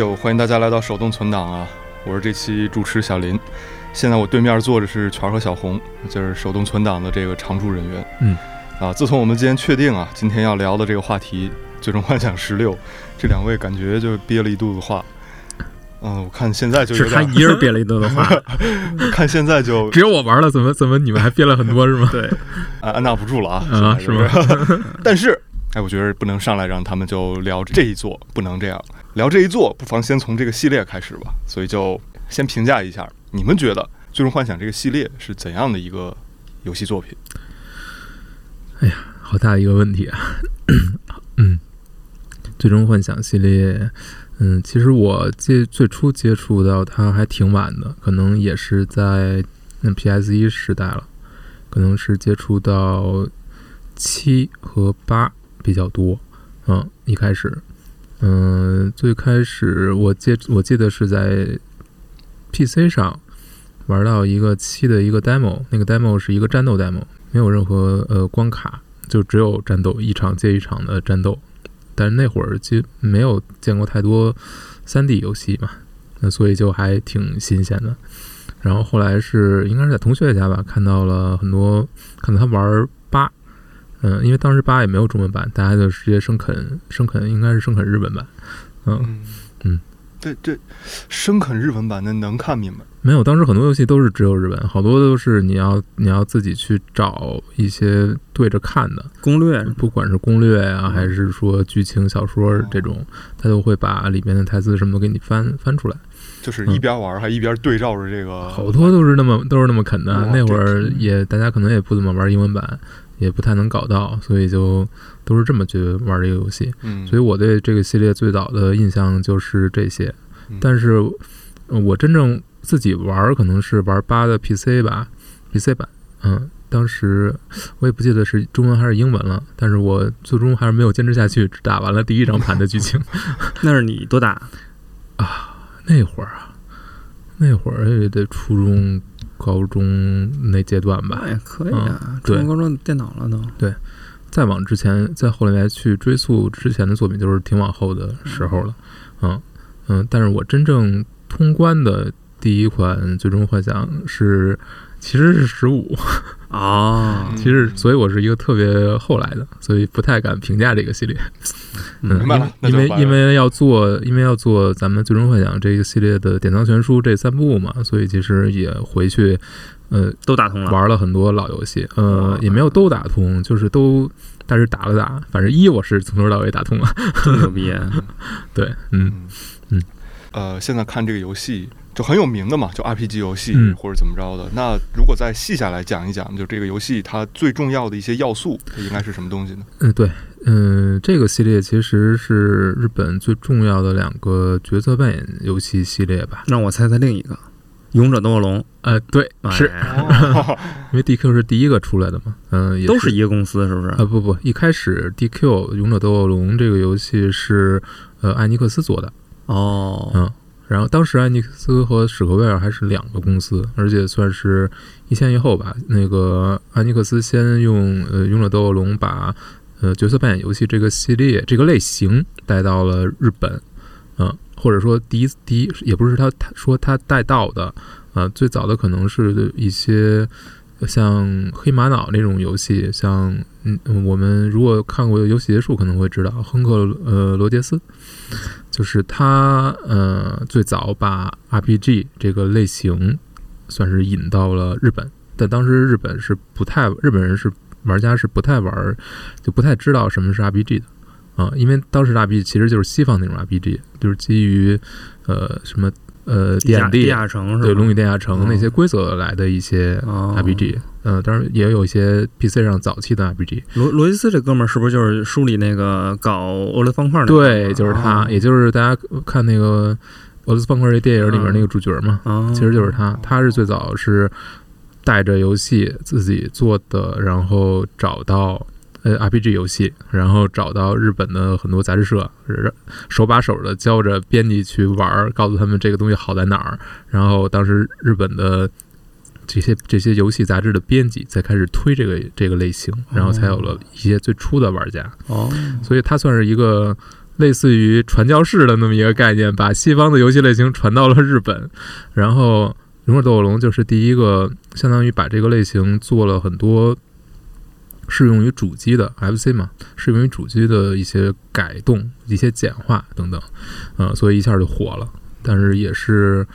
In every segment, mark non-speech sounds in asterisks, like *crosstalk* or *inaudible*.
又欢迎大家来到手动存档啊！我是这期主持小林，现在我对面坐着是全和小红，就是手动存档的这个常驻人员。嗯，啊，自从我们今天确定啊，今天要聊的这个话题《最终幻想十六》，这两位感觉就憋了一肚子话。嗯，我看现在就是他一人憋了一肚子话，*laughs* 看现在就只有我玩了，怎么怎么你们还憋了很多是吗？对，啊按捺不住了啊！啊，是吗？*laughs* 但是，哎，我觉得不能上来让他们就聊这一座，不能这样聊这一座，不妨先从这个系列开始吧。所以就先评价一下，你们觉得《最终幻想》这个系列是怎样的一个游戏作品？哎呀，好大一个问题啊！*clears throat* 嗯，《最终幻想》系列。嗯，其实我接最初接触到它还挺晚的，可能也是在那 PS 一时代了，可能是接触到七和八比较多。嗯，一开始，嗯，最开始我记我记得是在 PC 上玩到一个七的一个 demo，那个 demo 是一个战斗 demo，没有任何呃关卡，就只有战斗，一场接一场的战斗。但是那会儿就没有见过太多三 D 游戏嘛，那所以就还挺新鲜的。然后后来是应该是在同学家吧，看到了很多，看到他玩，嗯，因为当时八也没有中文版，大家就直接生啃生啃，应该是生啃日本版，嗯嗯。对这生啃日文版的能看明白？没有，当时很多游戏都是只有日本，好多都是你要你要自己去找一些对着看的攻略，不管是攻略啊，还是说剧情小说这种，他都会把里面的台词什么都给你翻翻出来，就是一边玩还一边对照着这个，好多都是那么都是那么啃的。那会儿也大家可能也不怎么玩英文版。也不太能搞到，所以就都是这么去玩这个游戏。嗯，所以我对这个系列最早的印象就是这些。但是，我真正自己玩可能是玩八的 PC 吧，PC 版。嗯，当时我也不记得是中文还是英文了，但是我最终还是没有坚持下去，只打完了第一张盘的剧情。*laughs* 那是你多大啊？那会儿啊，那会儿也得初中。高中那阶段吧，哎可以啊。初中、高中电脑了都。对，再往之前，再后来去追溯之前的作品，就是挺往后的时候了。嗯嗯，但是我真正通关的第一款《最终幻想》是。其实是十五啊，*laughs* 其实所以我是一个特别后来的，所以不太敢评价这个系列。明白了，因为因为要做，因为要做咱们最终幻想这个系列的典藏全书这三部嘛，所以其实也回去，呃，都打通了，玩了很多老游戏，呃，也没有都打通，就是都，但是打了打，反正一我是从头到尾打通了，牛逼，*laughs* 对，嗯。嗯，呃，现在看这个游戏。就很有名的嘛，就 RPG 游戏或者怎么着的。那如果再细下来讲一讲，就这个游戏它最重要的一些要素，它应该是什么东西呢？嗯，对，嗯，这个系列其实是日本最重要的两个角色扮演游戏系列吧。让我猜猜另一个，《勇者斗恶龙》。呃，对，是，*laughs* 因为 DQ 是第一个出来的嘛。嗯，也都是一个公司，是不是？啊，不不，一开始 DQ《勇者斗恶龙》这个游戏是呃艾尼克斯做的。哦，嗯。然后当时艾尼克斯和史克威尔还是两个公司，而且算是一前一后吧。那个艾尼克斯先用呃《勇者斗恶龙》把呃角色扮演游戏这个系列这个类型带到了日本，嗯，或者说第一第一也不是他他说他带到的，呃，最早的可能是一些像黑玛瑙那种游戏，像嗯我们如果看过《游戏结束》可能会知道亨克呃罗杰斯。就是他，呃，最早把 RPG 这个类型算是引到了日本，但当时日本是不太，日本人是玩家是不太玩，就不太知道什么是 RPG 的，啊，因为当时 RPG 其实就是西方那种 RPG，就是基于呃什么。呃地下城对《龙与地下城》那些规则来的一些 R P G，嗯，当然也有一些 P C 上早期的 R P G。罗罗伊斯这哥们儿是不是就是书里那个搞俄罗斯方块的？对，就是他，也就是大家看那个俄罗斯方块这电影里面那个主角嘛，其实就是他。他是最早是带着游戏自己做的，然后找到。呃，RPG 游戏，然后找到日本的很多杂志社，手把手的教着编辑去玩，告诉他们这个东西好在哪儿。然后当时日本的这些这些游戏杂志的编辑才开始推这个这个类型，然后才有了一些最初的玩家。哦，所以它算是一个类似于传教士的那么一个概念，把西方的游戏类型传到了日本。然后《勇者斗恶龙》就是第一个，相当于把这个类型做了很多适用于主机的 FC 嘛，适用于主机的一些改动、一些简化等等，呃，所以一下就火了。但是也是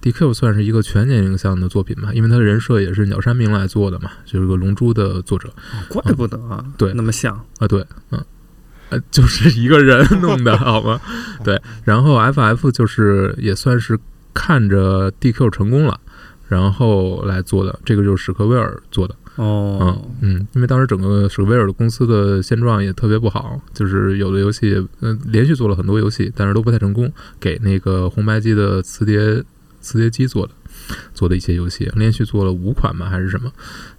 DQ 算是一个全年龄向的作品吧，因为他的人设也是鸟山明来做的嘛，就是个龙珠的作者哦怪不得啊，对那么像，啊，对，嗯。呃，*laughs* 就是一个人弄的，*laughs* 好吗？对，然后 FF 就是也算是看着 DQ 成功了，然后来做的，这个就是史克威尔做的。哦嗯，嗯，因为当时整个史克威尔的公司的现状也特别不好，就是有的游戏，嗯、连续做了很多游戏，但是都不太成功，给那个红白机的磁碟磁碟机做的做的一些游戏，连续做了五款吧还是什么，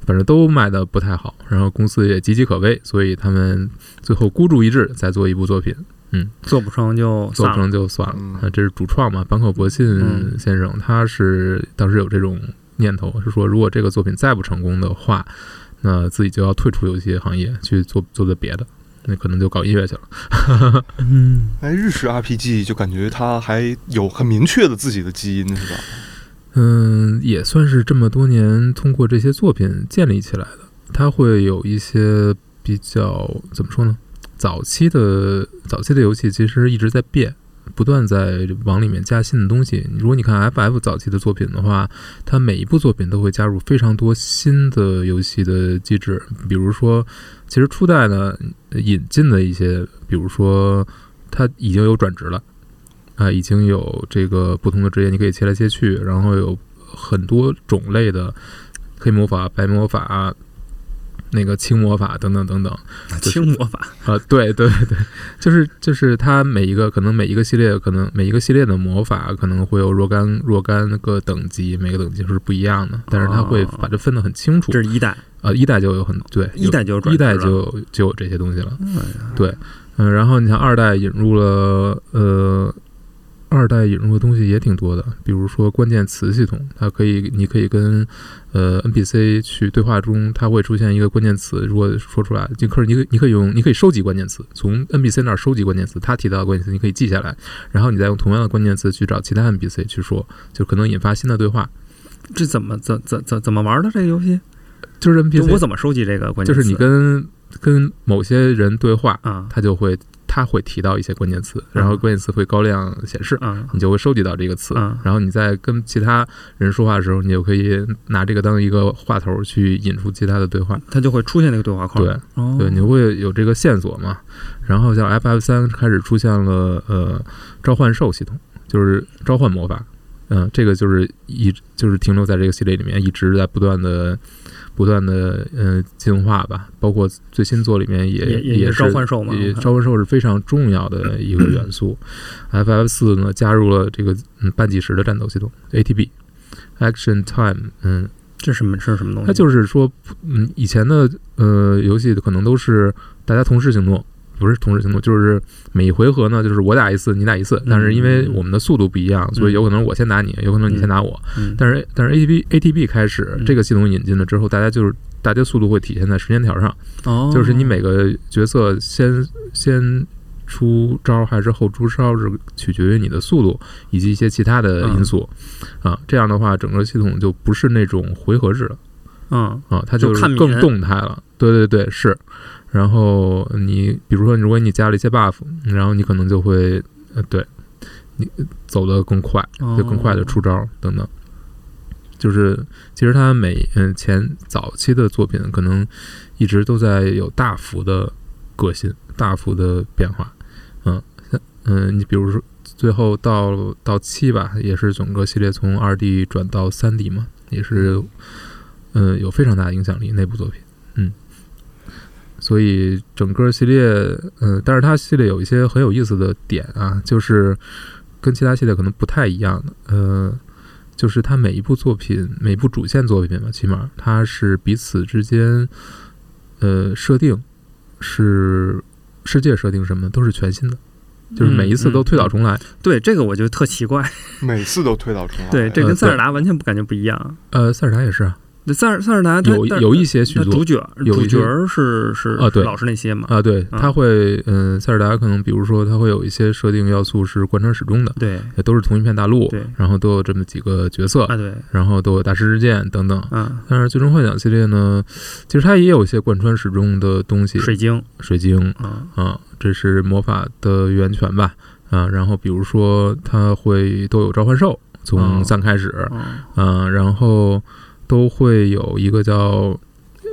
反正都卖的不太好，然后公司也岌岌可危，所以他们最后孤注一掷，再做一部作品，嗯做不成就做不。成就算了。嗯啊，这是主创嘛，坂口博信嗯先生，他是当时有这种念头，是说如果这个作品再不成功的话，那自己就要退出游戏行业去做做做别的，那可能就搞音乐去了。嗯，哎，日式 RPG 就感觉它还有很明确的自己的基因，是吧？嗯，也算是这么多年通过这些作品建立起来的。它会有一些比较怎么说呢？早期的早期的游戏其实一直在变，不断在往里面加新的东西。如果你看 FF 早期的作品的话，它每一部作品都会加入非常多新的游戏的机制，比如说，其实初代呢引进的一些，比如说它已经有转职了。啊、已经有这个不同的职业，你可以切来切去，然后有很多种类的黑魔法、白魔法、那个轻魔法等等等等。就是轻魔法，啊，对对对，就是就是它每一个可能每一个系列可能每一个系列的魔法可能会有若干若干个等级，每个等级是不一样的，但是它会把它分得很清楚。这是一代，呃，一代就有很对，一代就有一代就就有这些东西了。哎对，嗯、然后你像二代引入了呃。二代引入的东西也挺多的，比如说关键词系统，它可以，你可以跟呃 NPC 去对话中，它会出现一个关键词，如果说出来，就可以你可以你可以用你可以收集关键词，从 NPC 那儿收集关键词，他提到的关键词你可以记下来，然后你再用同样的关键词去找其他 NPC 去说，就可能引发新的对话。这怎么怎怎怎怎么玩的这个游戏？就是 NPC，我怎么收集这个关键词？就是你跟跟某些人对话，啊他就会他会提到一些关键词，然后关键词会高亮显示，嗯你就会收集到这个词嗯，然后你在跟其他人说话的时候，你就可以拿这个当一个话头去引出其他的对话。它就会出现那个对话框。对哦，对，你会有这个线索嘛？然后像 FF 三开始出现了呃召唤兽系统，就是召唤魔法，嗯、这个就是一就是停留在这个系列里面，一直在不断的不断的呃进化吧。包括最新作里面也也也也是召唤兽嘛也召唤兽是非常重要的一个元素。*coughs* FF 四呢加入了这个嗯半计时的战斗系统 ATB。Action Time，嗯，这是什么是什么东西？它就是说，嗯，以前的呃游戏可能都是大家同时行动，不是同时行动，就是每一回合呢，就是我打一次，你打一次，但是因为我们的速度不一样，所以有可能我先打你，有可能你先打我。嗯。但是但是 ATB ATB 开始嗯。这个系统引进了之后，大家就是大家速度会体现在时间条上，哦，就是你每个角色先先。出招还是后出招，是取决于你的速度以及一些其他的因素，啊，这样的话，整个系统就不是那种回合制了。嗯啊，它就是看更动态了。对对对，是。然后你比如说，如果你加了一些 buff，然后你可能就会呃，对你走得更快，就更快的出招等等。就是其实它每嗯前早期的作品可能一直都在有大幅的革新、大幅的变化。嗯嗯，你比如说最后到到七吧，也是整个系列从二 D 转到三 D 嘛，也是嗯有非常大的影响力那部作品。嗯，所以整个系列嗯，但是它系列有一些很有意思的点啊，就是跟其他系列可能不太一样的。呃，就是它每一部作品，每一部主线作品吧，起码它是彼此之间呃设定是世界设定什么都是全新的。就是每一次都推倒重来，对这个我就特奇怪，每次都推倒重来。对这跟呃塞尔达完全不感觉不一样。呃，塞尔达也是塞尔塞尔达有有一些续作主角主角是是啊对老是那些嘛？啊，对，嗯它会嗯，塞尔达可能比如说他会有一些设定要素是贯穿始终的，对也都是同一片大陆，对然后都有这么几个角色，啊对，然后都有大师之剑等等。嗯，但是《最终幻想》系列呢，其实它也有一些贯穿始终的东西，水晶，水晶嗯啊，这是魔法的源泉吧啊。然后比如说它会都有召唤兽，从哦三开始，嗯嗯，然后都会有一个叫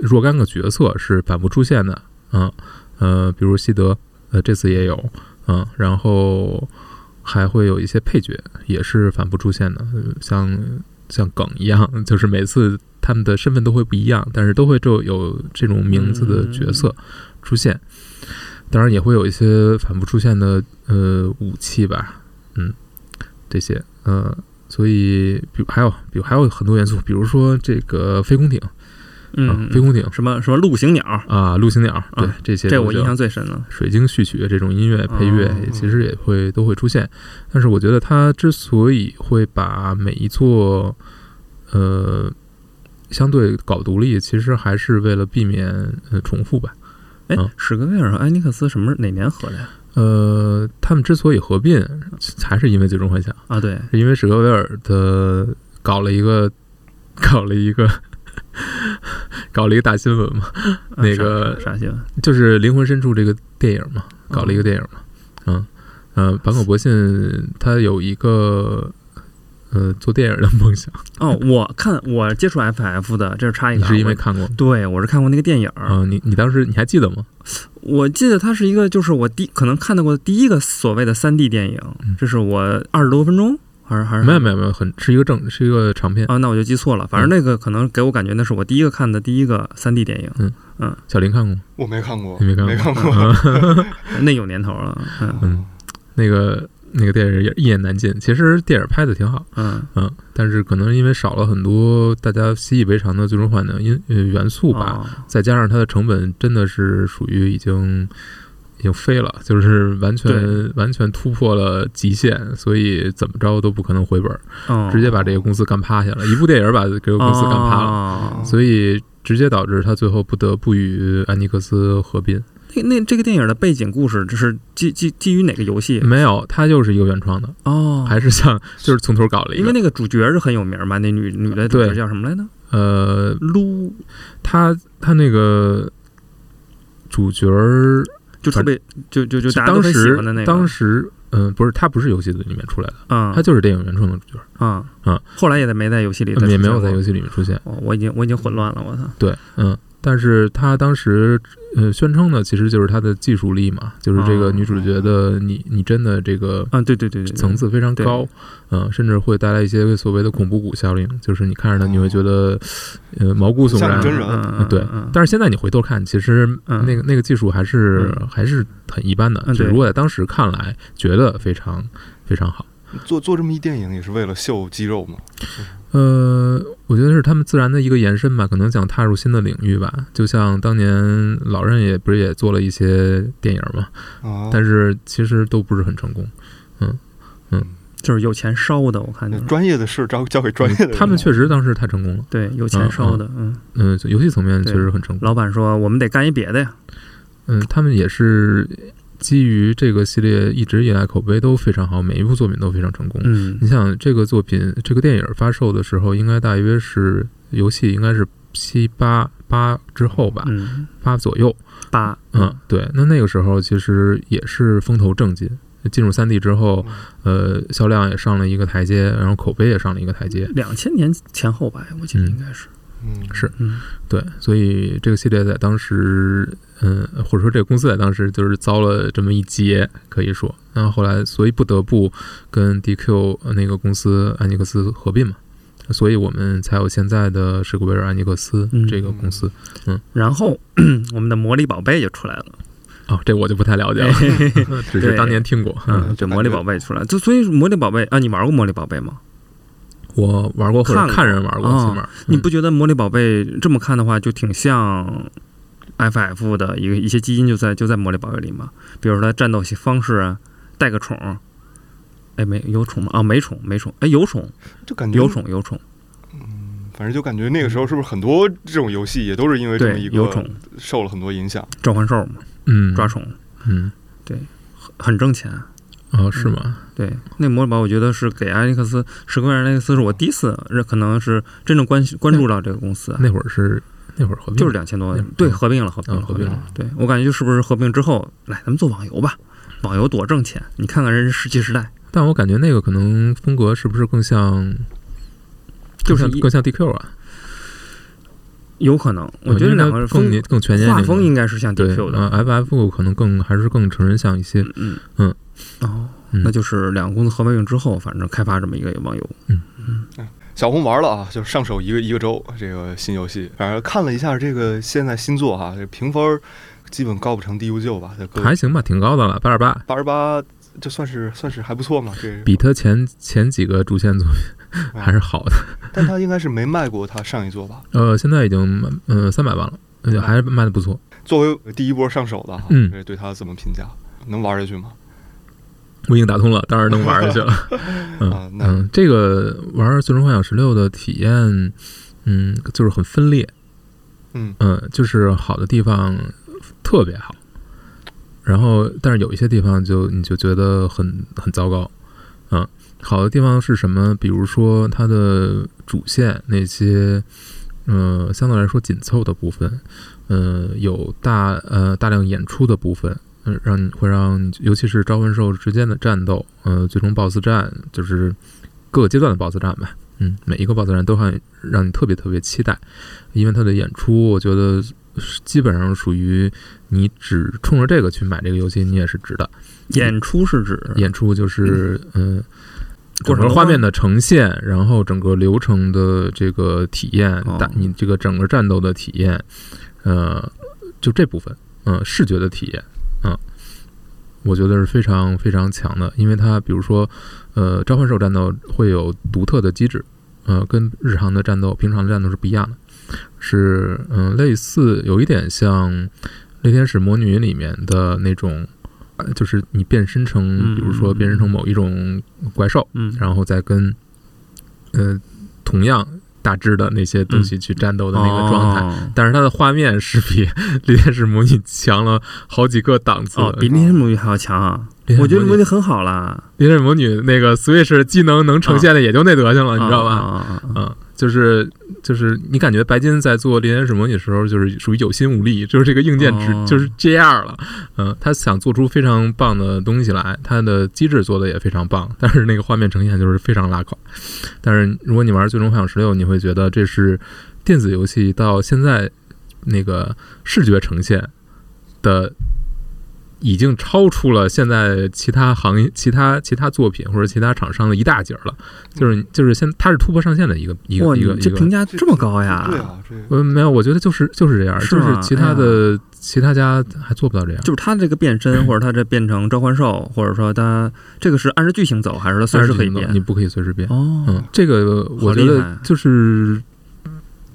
若干个角色是反复出现的，嗯呃，比如西德，呃，这次也有，嗯，然后还会有一些配角也是反复出现的，呃像像梗一样，就是每次他们的身份都会不一样，但是都会就有这种名字的角色出现。当然也会有一些反复出现的呃武器吧，嗯，这些呃，所以比如还有比如还有很多元素，比如说这个飞空艇，啊嗯，飞空艇什么什么陆行鸟，啊，陆行鸟，对、啊这些这我印象最深了。水晶序曲这种音乐配乐其实也会都会出现。但是我觉得它之所以会把每一座呃相对搞独立，其实还是为了避免呃重复吧。哎嗯，史格威尔和埃尼克斯什么哪年合的呀？呃，他们之所以合并，还是因为《最终幻想》，啊，对，是因为史格威尔的搞了一个 *laughs* 搞了一个 *laughs* 搞了一个大新闻嘛，啊那个啥啥新闻？就是《灵魂深处》这个电影嘛，搞了一个电影嘛，嗯呃，坂口博信他有一个呃做电影的梦想，哦，我看我接触 FF 的，这是插一个啊，你是因为看过？对我是看过那个电影儿，啊、你你当时你还记得吗？我记得它是一个，就是我第可能看到过的第一个所谓的三 D 电影嗯，这是我二十多分钟，还是还是没有没有没有，很是一个正是一个长片。啊，那我就记错了。反正那个可能给我感觉那是我第一个看的第一个三 D 电影，嗯嗯小林看过吗？我没看过，你没看过？没看过。啊 *laughs* 那有年头了。嗯嗯那个那个电影也一言难尽。其实电影拍的挺好，嗯，嗯，但是可能因为少了很多大家习以为常的最终幻想因呃元素吧，哦再加上它的成本真的是属于已经已经飞了，就是完全完全突破了极限，所以怎么着都不可能回本直接把这个公司干趴下了。一部电影把这个公司干趴了，了所以直接导致他最后不得不与安尼克斯合并。那那这个电影的背景故事，这是基基基于哪个游戏？没有，它就是一个原创的，哦，还是像就是从头搞了一个。因为那个主角是很有名嘛，那女女的主角叫什么来着？呃，撸，她她那个主角儿就特别就就就大家都当时欢的那个。当时嗯、不是他不是游戏里面出来的，嗯，他就是电影原创的主角，嗯嗯，后来也在没在游戏里再也没有在游戏里面出现。哦，我已经我已经混乱了，我操！对，嗯，但是他当时呃宣称呢其实就是他的技术力嘛，就是这个哦女主角的你你真的这个啊，对对对对，层次非常高，嗯，甚至会带来一些所谓的恐怖谷效应，就是你看着它你会觉得呃毛骨悚然。像真人。嗯嗯对。嗯但是现在你回头看，其实嗯那个那个技术还是还是很一般的，嗯对。只不过在当时看来觉得非常非常好。做做这么一电影也是为了秀肌肉嘛？呃，我觉得是他们自然的一个延伸吧，可能想踏入新的领域吧。就像当年老任也不是也做了一些电影嘛，啊，但是其实都不是很成功。嗯嗯就是有钱烧的，我看就是专业的事交交给专业的人。嗯他们确实当时太成功了。对有钱烧的，嗯，嗯、游戏层面确实很成功。老板说我们得干一别的呀，嗯，他们也是基于这个系列一直以来口碑都非常好，每一部作品都非常成功。嗯你想这个作品，这个电影发售的时候，应该大约是游戏应该是七八八之后吧，嗯，八左右。八，嗯，对。那那个时候其实也是风头正劲，进入三 D 之后，呃，销量也上了一个台阶，然后口碑也上了一个台阶。两千年前后吧，我记得嗯应该是，嗯是嗯对，所以这个系列在当时，嗯，或者说这个公司在当时就是遭了这么一劫，可以说。然后后来，所以不得不跟 DQ 呃那个公司安尼克斯合并嘛，所以我们才有现在的史克威尔安尼克斯嗯这个公司。嗯然后 *clears throat* 我们的魔力宝贝就出来了，哦，这我就不太了解了，只是当年听过。嗯，嗯，这魔力宝贝出来，就所以魔力宝贝啊，你玩过魔力宝贝吗？我玩过或者看看人玩过，哦起码你不觉得魔力宝贝这么看的话，就挺像 FF 的一个一些基因就在就在魔力宝贝里吗？比如说它战斗方式啊，带个宠，哎没有宠吗？啊没宠没宠，哎有宠就感觉有，宠有宠，反正就感觉那个时候是不是很多这种游戏也都是因为这么一个有宠受了很多影响。召唤兽嘛，嗯，抓宠嗯，对很挣钱。哦，是吗？对，那魔力宝我觉得是给艾利克斯，史克威尔艾利克斯是我第一次，这可能是真正关关注到这个公司，那会儿是那会儿合并就是两千多万，对，嗯合并了，合并了，嗯合并了了。对我感觉就是不是合并之后，来咱们做网游吧，网游多挣钱，你看看人家石器时代，但我感觉那个可能风格是不是更像，就是一更像更像 DQ 啊？有可能，我觉得两个更风年更全年龄画风应该是像对 DQ 的，嗯，FF 可能更还是更成人向一些。嗯嗯，哦，嗯。那就是两个公司合并之后，反正开发这么一个网游，嗯。嗯。小红玩了啊，就是上手一个一个周这个新游戏，反正看了一下这个现在新作哈，这评分基本高不成低不就吧，还行吧，挺高的了，八十八，八十八，这算是算是还不错嘛，这比他前前几个主线作品啊 *laughs* 还是好的。*laughs* 但他应该是没卖过他上一座吧？呃，现在已经呃三百万了，而且还是卖的不错。作为第一波上手的哈，嗯这对他怎么评价？能玩下去吗？我已经打通了，当然能玩下去了。*laughs* 嗯啊，嗯，这个玩《最终幻想十六》的体验，嗯，就是很分裂。嗯嗯，就是好的地方特别好，然后但是有一些地方就你就觉得很很糟糕。嗯，好的地方是什么？比如说它的主线那些，呃，相对来说紧凑的部分，呃，有大呃大量演出的部分。嗯，让你会让你，尤其是招魂兽之间的战斗，呃，最终 BOSS 战就是各个阶段的 BOSS 战吧，嗯，每一个 BOSS 战都会让你特别特别期待，因为它的演出，我觉得基本上属于你只冲着这个去买这个游戏，你也是值的。演出是指演出就是嗯，整过程吗个画面的呈现，然后整个流程的这个体验，哦打你这个整个战斗的体验，呃，就这部分，嗯、视觉的体验，嗯、我觉得是非常非常强的，因为它比如说，呃，召唤兽战斗会有独特的机制，呃，跟日常的战斗、平常的战斗是不一样的，是嗯、类似有一点像《猎天使魔女》里面的那种。呃就是你变身成，嗯比如说变身成某一种怪兽，嗯，然后再跟呃同样大致的那些东西去战斗的那个状态。态。但是它的画面是比 *laughs*《猎天使魔女》强了好几个档次。哦，比《猎天使魔女》还要强啊！我觉得魔女很好啦，猎天使魔女那个 Switch 技能能呈现的也就那德行了，你知道吧？嗯，就是就是你感觉白金在做《猎天使魔女》的时候，就是属于有心无力，就是这个硬件只、哦就是这样了。嗯，他想做出非常棒的东西来，他的机制做的也非常棒，但是那个画面呈现就是非常拉垮。但是如果你玩《最终幻想十六》，你会觉得这是电子游戏到现在那个视觉呈现的。已经超出了现在其他行业、其他其他作品或者其他厂商的一大截儿了，就是就是现它是突破上限的一个一，个一个一个你这评价这么高呀？对啊，没有，我觉得就是就是这样，就是其他的、其他家还做不到这样。就是它这个变身，*laughs* 或者它这变成召唤兽，或者说它这个是按照剧情走，还是他随时可以变？你不可以随时变。哦，嗯，这个我觉得就是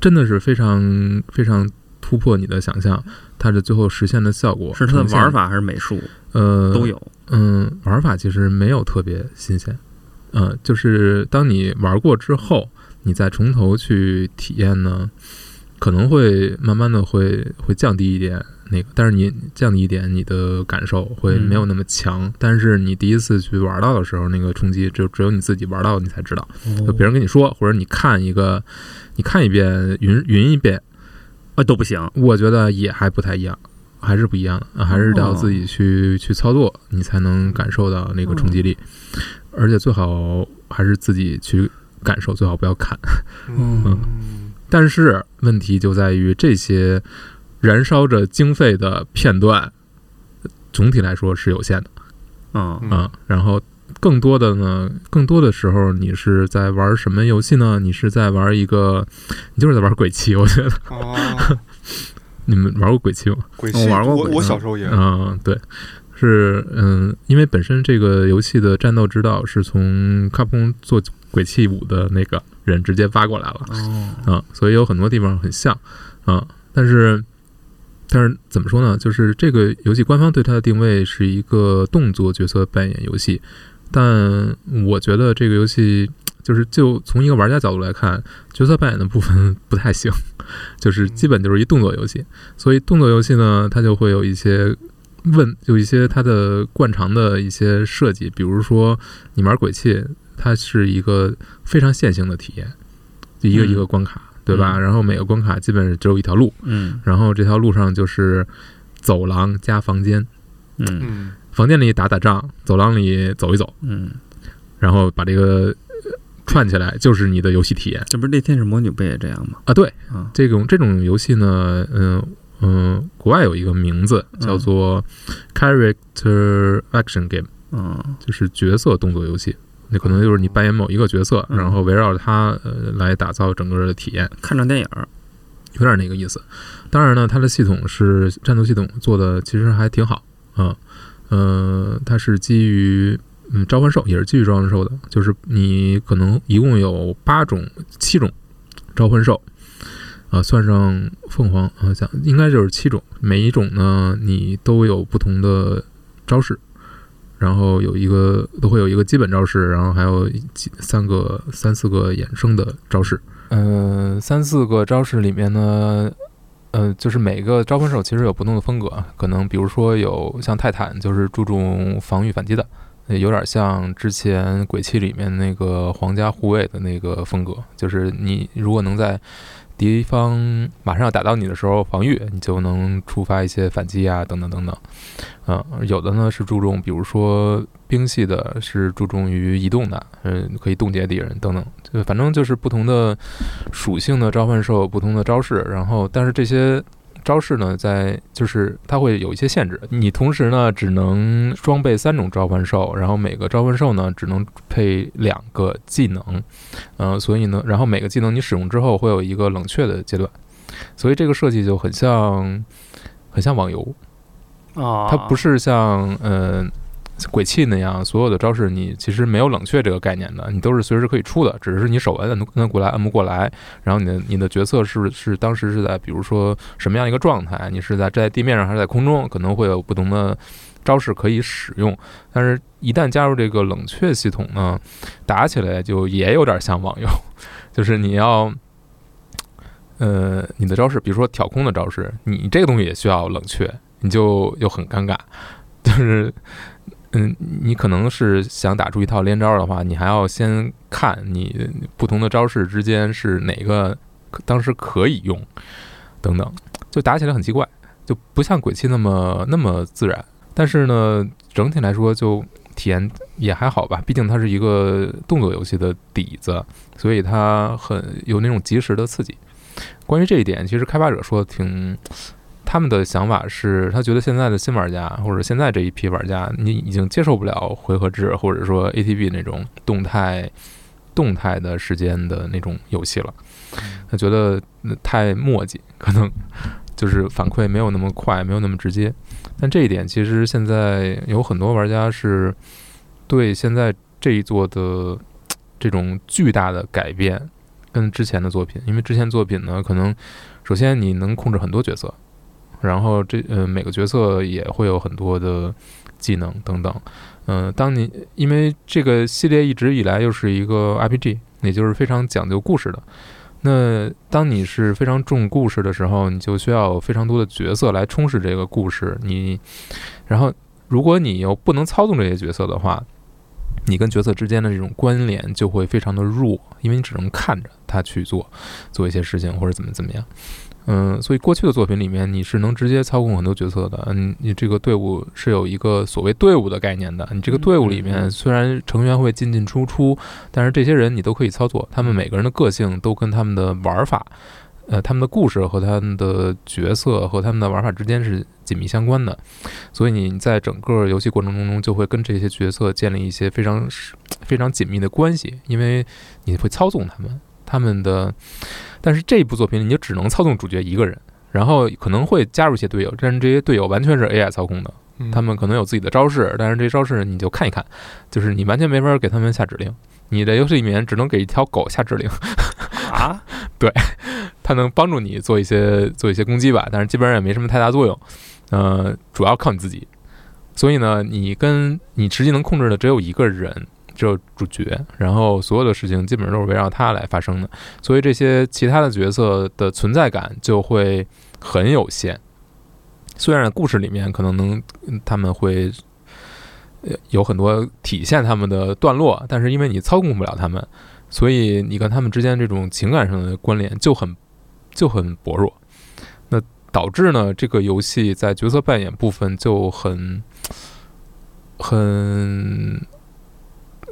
真的是非常非常突破你的想象，它的最后实现的效果是它的玩，法还是美术呃，都。有？嗯，玩法其实没有特别新鲜。嗯，就是当你玩过之后，你再从头去体验呢，可能会慢慢的会会降低一点那个，但是你降低一点，你的感受会没有那么强。但是你第一次去玩到的时候，那个冲击只只有你自己玩到你才知道。就别人跟你说，或者你看一个，你看一遍云云一遍，啊都不行。我觉得也还不太一样，还是不一样的，啊还是得要自己去、去操作，你才能感受到那个冲击力。而且最好还是自己去感受，最好不要看。嗯但是问题就在于这些燃烧着经费的片段，总体来说是有限的嗯嗯啊、然后更多的呢，更多的时候你是在玩什么游戏呢？你是在玩一个，你就是在玩鬼泣。*laughs* 我觉得啊，*laughs* 你们玩过鬼泣吗？鬼泣，我我玩过我小时候也嗯，对，是嗯，因为本身这个游戏的战斗指导是从卡普空做《鬼泣五》的那个人直接发过来了哦，啊、所以有很多地方很像啊、但是但是怎么说呢？就是这个游戏官方对它的定位是一个动作角色扮演游戏，但我觉得这个游戏就是就从一个玩家角度来看，角色扮演的部分不太行，*laughs* 就是基本就是一动作游戏。所以动作游戏呢，它就会有一些问，有一些它的惯常的一些设计，比如说你玩鬼泣，它是一个非常线性的体验，就一个嗯。一个关卡，对吧？嗯。然后每个关卡基本只有一条路，嗯。然后这条路上就是走廊加房间，嗯。嗯房间里打打仗，走廊里走一走，嗯，然后把这个呃串起来，就是你的游戏体验。这不是《那天使魔女》不也这样吗？啊。对，啊，这种这种游戏呢，嗯嗯，国外有一个名字叫做 Character Action Game，嗯。就是角色动作游戏。那可能就是你扮演某一个角色，嗯。然后围绕着它呃来打造整个的体验，看场电影儿，有点那个意思。当然呢，它的系统是战斗系统做的其实还挺好啊，呃，它是基于嗯召唤兽，也是基于召唤兽的，就是你可能一共有八种、七种召唤兽，啊，算上凤凰啊，像应该就是七种，每一种呢你都有不同的招式。然后有一个都会有一个基本招式，然后还有几三个、三四个衍生的招式。呃，三四个招式里面呢，嗯，就是每个召唤兽其实有不同的风格，可能比如说有像泰坦，就是注重防御反击的，有点像之前鬼泣里面那个皇家护卫的那个风格，就是你如果能在敌方马上要打到你的时候防御，你就能触发一些反击啊，等等等等。嗯、有的呢是注重，比如说兵系的，是注重于移动的，嗯，可以冻结敌人等等，就反正就是不同的属性的召唤兽，不同的招式，然后但是这些。招式呢，在就是它会有一些限制，你同时呢只能装备三种召唤兽，然后每个召唤兽呢只能配两个技能，呃，所以呢，然后每个技能你使用之后会有一个冷却的阶段，所以这个设计就很像很像网游，啊。它不是像呃鬼泣那样，所有的招式你其实没有冷却这个概念的，你都是随时可以出的，只是你手摁摁摁过来摁不过来，然后你的你的角色是是当时是在比如说什么样一个状态，你是在在地面上还是在空中，可能会有不同的招式可以使用，但是一旦加入这个冷却系统呢，打起来就也有点像网游，*laughs* 就是你要。呃，你的招式，比如说挑空的招式，你这个东西也需要冷却，你就又很尴尬，*laughs* 就是，嗯，你可能是想打出一套连招的话，你还要先看你不同的招式之间是哪个当时可以用，等等，就打起来很奇怪，就不像鬼泣那么那么自然。但是呢，整体来说就体验也还好吧，毕竟它是一个动作游戏的底子，所以它很有那种及时的刺激。关于这一点，其实开发者说挺，他们的想法是，他觉得现在的新玩家或者现在这一批玩家，你已经接受不了回合制或者说 ATB 那种动态、动态的时间的那种游戏了。他觉得呃太墨迹，*laughs* 可能就是反馈没有那么快，没有那么直接。但这一点其实现在有很多玩家是对现在这一座的这种巨大的改变。跟之前的作品，因为之前作品呢，可能首先你能控制很多角色，然后这呃每个角色也会有很多的技能等等。嗯、当你因为这个系列一直以来又是一个 RPG，也就是非常讲究故事的。那当你是非常重故事的时候，你就需要非常多的角色来充实这个故事。你，然后如果你又不能操纵这些角色的话，你跟角色之间的这种关联就会非常的弱，因为你只能看着他去做做一些事情或者怎么怎么样。嗯，所以过去的作品里面，你是能直接操控很多角色的。嗯，你这个队伍是有一个所谓队伍的概念的。你这个队伍里面虽然成员会进进出出，但是这些人你都可以操作，他们每个人的个性都跟他们的玩法。呃，他们的故事和他们的角色和他们的玩法之间是紧密相关的，所以你在整个游戏过程中就会跟这些角色建立一些非常非常紧密的关系，因为你会操纵他们，他们的。但是这一部作品你就只能操纵主角一个人，然后可能会加入一些队友，但是这些队友完全是 AI 操控的，他们可能有自己的招式，但是这些招式你就看一看，就是你完全没法给他们下指令，你的游戏里面只能给一条狗下指令。啊，*laughs* 对，它能帮助你做一些做一些攻击吧，但是基本上也没什么太大作用。呃，主要靠你自己。所以呢，你跟你实际能控制的只有一个人，就主角，然后所有的事情基本上都是围绕他来发生的，所以这些其他的角色的存在感就会很有限。虽然故事里面可能能他们会有很多体现他们的段落，但是因为你操控不了他们，所以你跟他们之间这种情感上的关联就很就很薄弱。那导致呢，这个游戏在角色扮演部分就很很，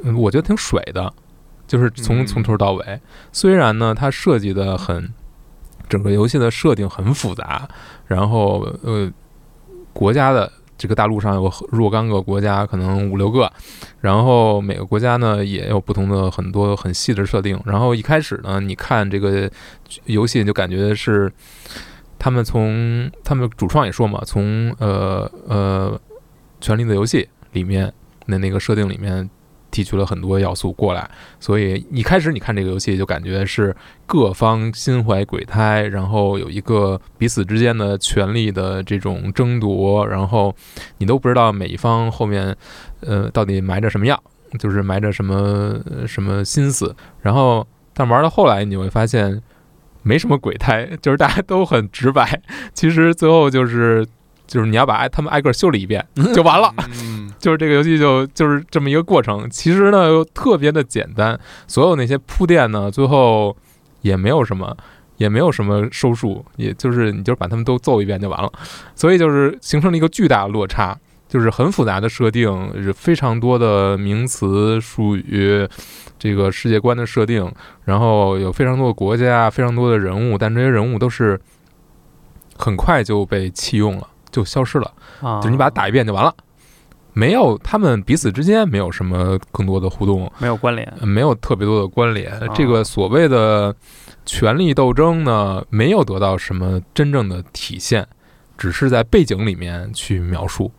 嗯我觉得挺水的，就是从嗯从头到尾。虽然呢，它设计的很，整个游戏的设定很复杂，然后呃，国家的这个大陆上有若干个国家，可能五六个，然后每个国家呢也有不同的很多很细的设定。然后一开始呢，你看这个游戏就感觉是他们从他们主创也说嘛，从呃呃《权力的游戏》里面那那个设定里面提取了很多要素过来，所以一开始你看这个游戏就感觉是各方心怀鬼胎，然后有一个彼此之间的权力的这种争夺，然后你都不知道每一方后面呃到底埋着什么药，就是埋着什么什么心思，然后但玩到后来你会发现。没什么鬼胎，就是大家都很直白。其实最后就是，就是你要把他们挨个修理一遍就完了。*laughs* 嗯，就是这个游戏就就是这么一个过程。其实呢又特别的简单，所有那些铺垫呢，最后也没有什么，也没有什么收束，也就是你就把他们都揍一遍就完了。所以就是形成了一个巨大的落差，就是很复杂的设定，是非常多的名词术语。这个世界观的设定，然后有非常多的国家，非常多的人物，但这些人物都是很快就被弃用了，就消失了。啊，就是你把它打一遍就完了，没有他们彼此之间没有什么更多的互动，没有关联，呃没有特别多的关联。这个所谓的权力斗争呢，没有得到什么真正的体现，只是在背景里面去描述。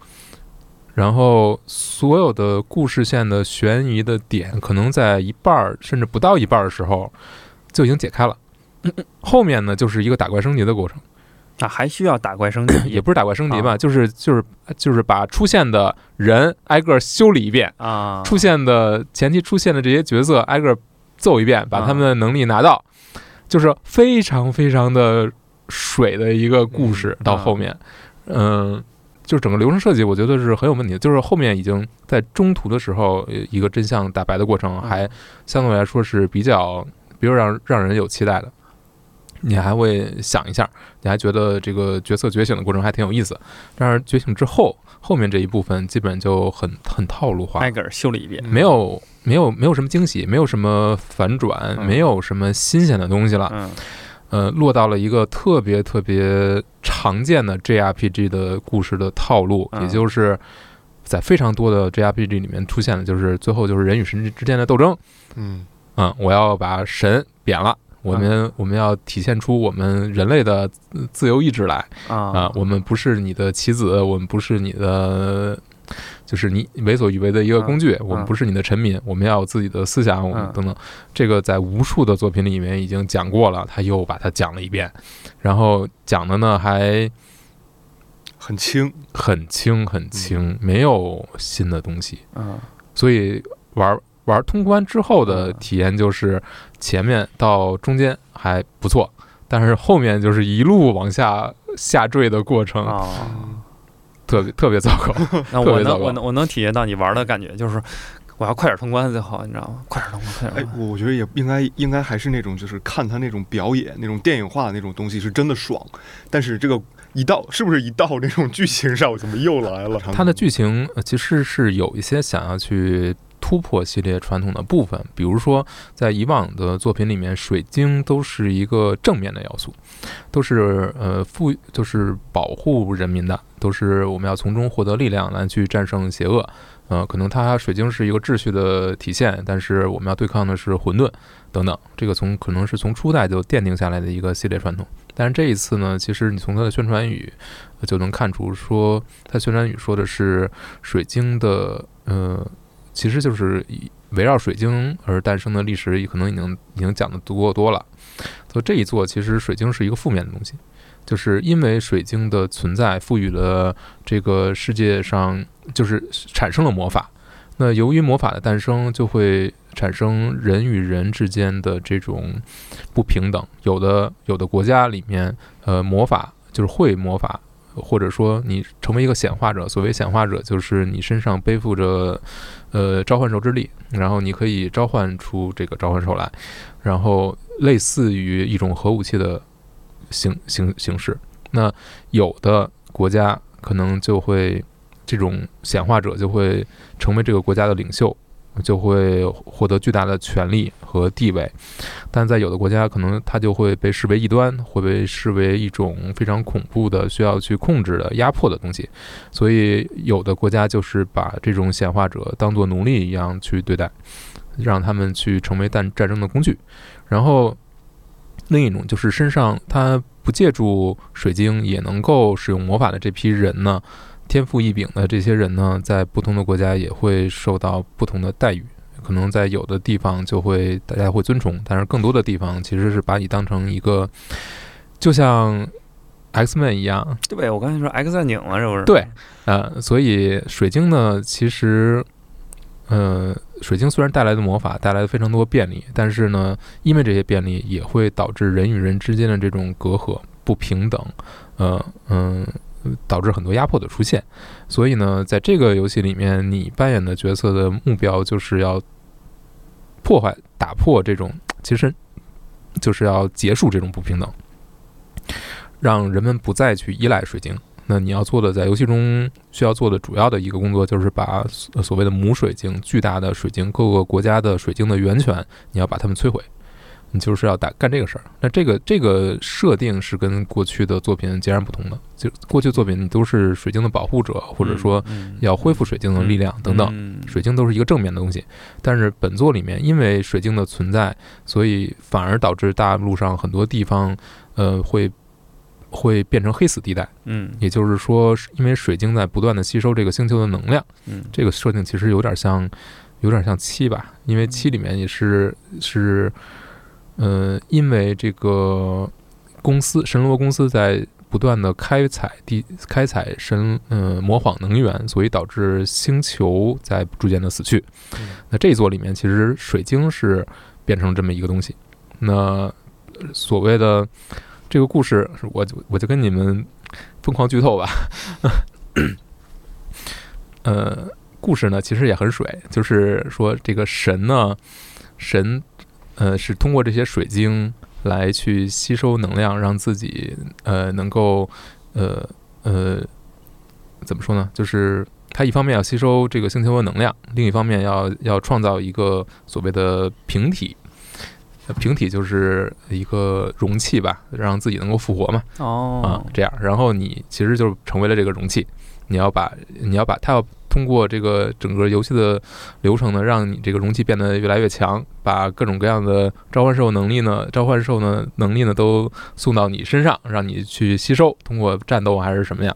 然后所有的故事线的悬疑的点，可能在一半儿甚至不到一半儿的时候就已经解开了。*clears throat* 后面呢，就是一个打怪升级的过程。啊，还需要打怪升级，*clears throat* 也不是打怪升级吧，啊就是就是就是把出现的人挨个修理一遍，啊，出现的前期出现的这些角色挨个揍一遍，把啊他们的能力拿到，就是非常非常的水的一个故事。嗯到后面，嗯。就是整个流程设计，我觉得是很有问题的。就是后面已经在中途的时候，呃一个真相大白的过程，嗯还相对来说是比较，比较让让人有期待的。你还会想一下，你还觉得这个角色觉醒的过程还挺有意思。但是觉醒之后，后面这一部分基本就很很套路化，挨个儿修了一遍，没有没有没有什么惊喜，没有什么反转，嗯没有什么新鲜的东西了。嗯呃，落到了一个特别特别常见的 JRPG 的故事的套路，嗯也就是在非常多的 JRPG 里面出现的，就是最后就是人与神之间的斗争。嗯嗯，我要把神贬了。我们我们要体现出我们人类的自自由意志来啊、啊我们不是你的棋子，我们不是你的，就是你为所欲为的一个工具，我们不是你的臣民，我们要有自己的思想，我们嗯。等等。这个在无数的作品里面已经讲过了，他又把它讲了一遍，然后讲的呢还很轻，很轻很轻，没有新的东西。嗯。所以玩玩通关之后的嗯体验就是前面到中间还不错，但是后面就是一路往下下坠的过程，啊，嗯特别特别糟糕。*laughs* 那我能我能我能体验到你玩的感觉，就是我要快点通关最好，你知道吗？快点通关，快点哎通，关。我我觉得也应该应该还是那种，就是看他那种表演，那种电影化的那种东西是真的爽。但是这个一到是不是一到那种剧情上，怎么又来了？他的剧情呃其实是有一些想要去突破系列传统的部分，比如说在以往的作品里面，水晶都是一个正面的要素，都是呃富就是保护人民的，都是我们要从中获得力量来去战胜邪恶。呃，可能它水晶是一个秩序的体现，但是我们要对抗的是混沌等等。这个从可能是从初代就奠定下来的一个系列传统。但是这一次呢，其实你从它的宣传语就能看出，说它宣传语说的是水晶的，呃，其实就是围绕水晶而诞生的历史，可能已经已经讲的足够多了。所以这一座其实水晶是一个负面的东西，就是因为水晶的存在，赋予了这个世界上就是产生了魔法。那由于魔法的诞生，就会产生人与人之间的这种不平等。有的有的国家里面，呃，魔法就是会魔法，或者说你成为一个显化者。所谓显化者，就是你身上背负着呃召唤兽之力，然后你可以召唤出这个召唤兽来，然后类似于一种核武器的形形形式。那有的国家可能就会。这种显化者就会成为这个国家的领袖，就会获得巨大的权力和地位，但在有的国家，可能他就会被视为异端，会被视为一种非常恐怖的、需要去控制的、压迫的东西。所以，有的国家就是把这种显化者当作奴隶一样去对待，让他们去成为战战争的工具。然后，另一种就是身上他不借助水晶也能够使用魔法的这批人呢。天赋异禀的这些人呢，在不同的国家也会受到不同的待遇。可能在有的地方就会大家会尊崇，但是更多的地方其实是把你当成一个，就像 X Men 一样。对，我刚才说 X 战警了，是不是？对，呃，所以水晶呢，其实，呃，水晶虽然带来的魔法带来的非常多便利，但是呢，因为这些便利也会导致人与人之间的这种隔阂、不平等。呃，嗯。导致很多压迫的出现，所以呢，在这个游戏里面，你扮演的角色的目标就是要破坏、打破这种，其实就是要结束这种不平等，让人们不再去依赖水晶。那你要做的，在游戏中需要做的主要的一个工作，就是把所谓的母水晶、巨大的水晶、各个国家的水晶的源泉，你要把它们摧毁。你就是要打干这个事儿，那这个这个设定是跟过去的作品截然不同的。就过去作品，你都是水晶的保护者，或者说要恢复水晶的力量等等，水晶都是一个正面的东西。但是本作里面，因为水晶的存在，所以反而导致大陆上很多地方，呃，会会变成黑死地带。嗯，也就是说，因为水晶在不断的吸收这个星球的能量。嗯，这个设定其实有点像，有点像七吧，因为七里面也是是。呃，因为这个公司神罗公司在不断的开采地开采神呃魔仿能源，所以导致星球在逐渐的死去。那这一座里面其实水晶是变成这么一个东西。那所谓的这个故事，我就我就跟你们疯狂剧透吧。呃，故事呢其实也很水，就是说这个神呢神。呃，是通过这些水晶来去吸收能量，让自己呃能够呃呃怎么说呢？就是它一方面要吸收这个星球的能量，另一方面要要创造一个所谓的平体，平体就是一个容器吧，让自己能够复活嘛。哦，啊，这样，然后你其实就成为了这个容器，你要把你要把它要。通过这个整个游戏的流程呢，让你这个容器变得越来越强，把各种各样的召唤兽能力呢、召唤兽呢能力呢都送到你身上，让你去吸收。通过战斗还是什么呀？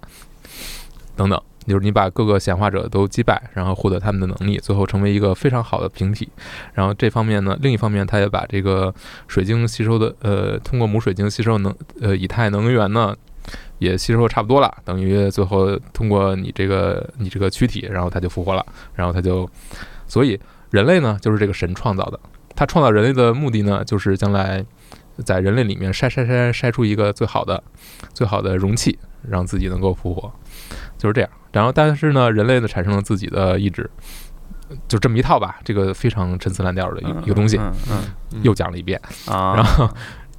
等等，就是你把各个显化者都击败，然后获得他们的能力，最后成为一个非常好的平体。然后这方面呢，另一方面，他也把这个水晶吸收的呃，通过母水晶吸收能呃以太能源呢。也吸收差不多了，等于最后通过你这个你这个躯体，然后它就复活了，然后它就，所以人类呢就是这个神创造的，他创造人类的目的呢就是将来在人类里面筛筛筛筛出一个最好的最好的容器，让自己能够复活，就是这样。然后但是呢，人类呢产生了自己的意志，就这么一套吧，这个非常陈词滥调的一个东西，嗯，又讲了一遍啊，然后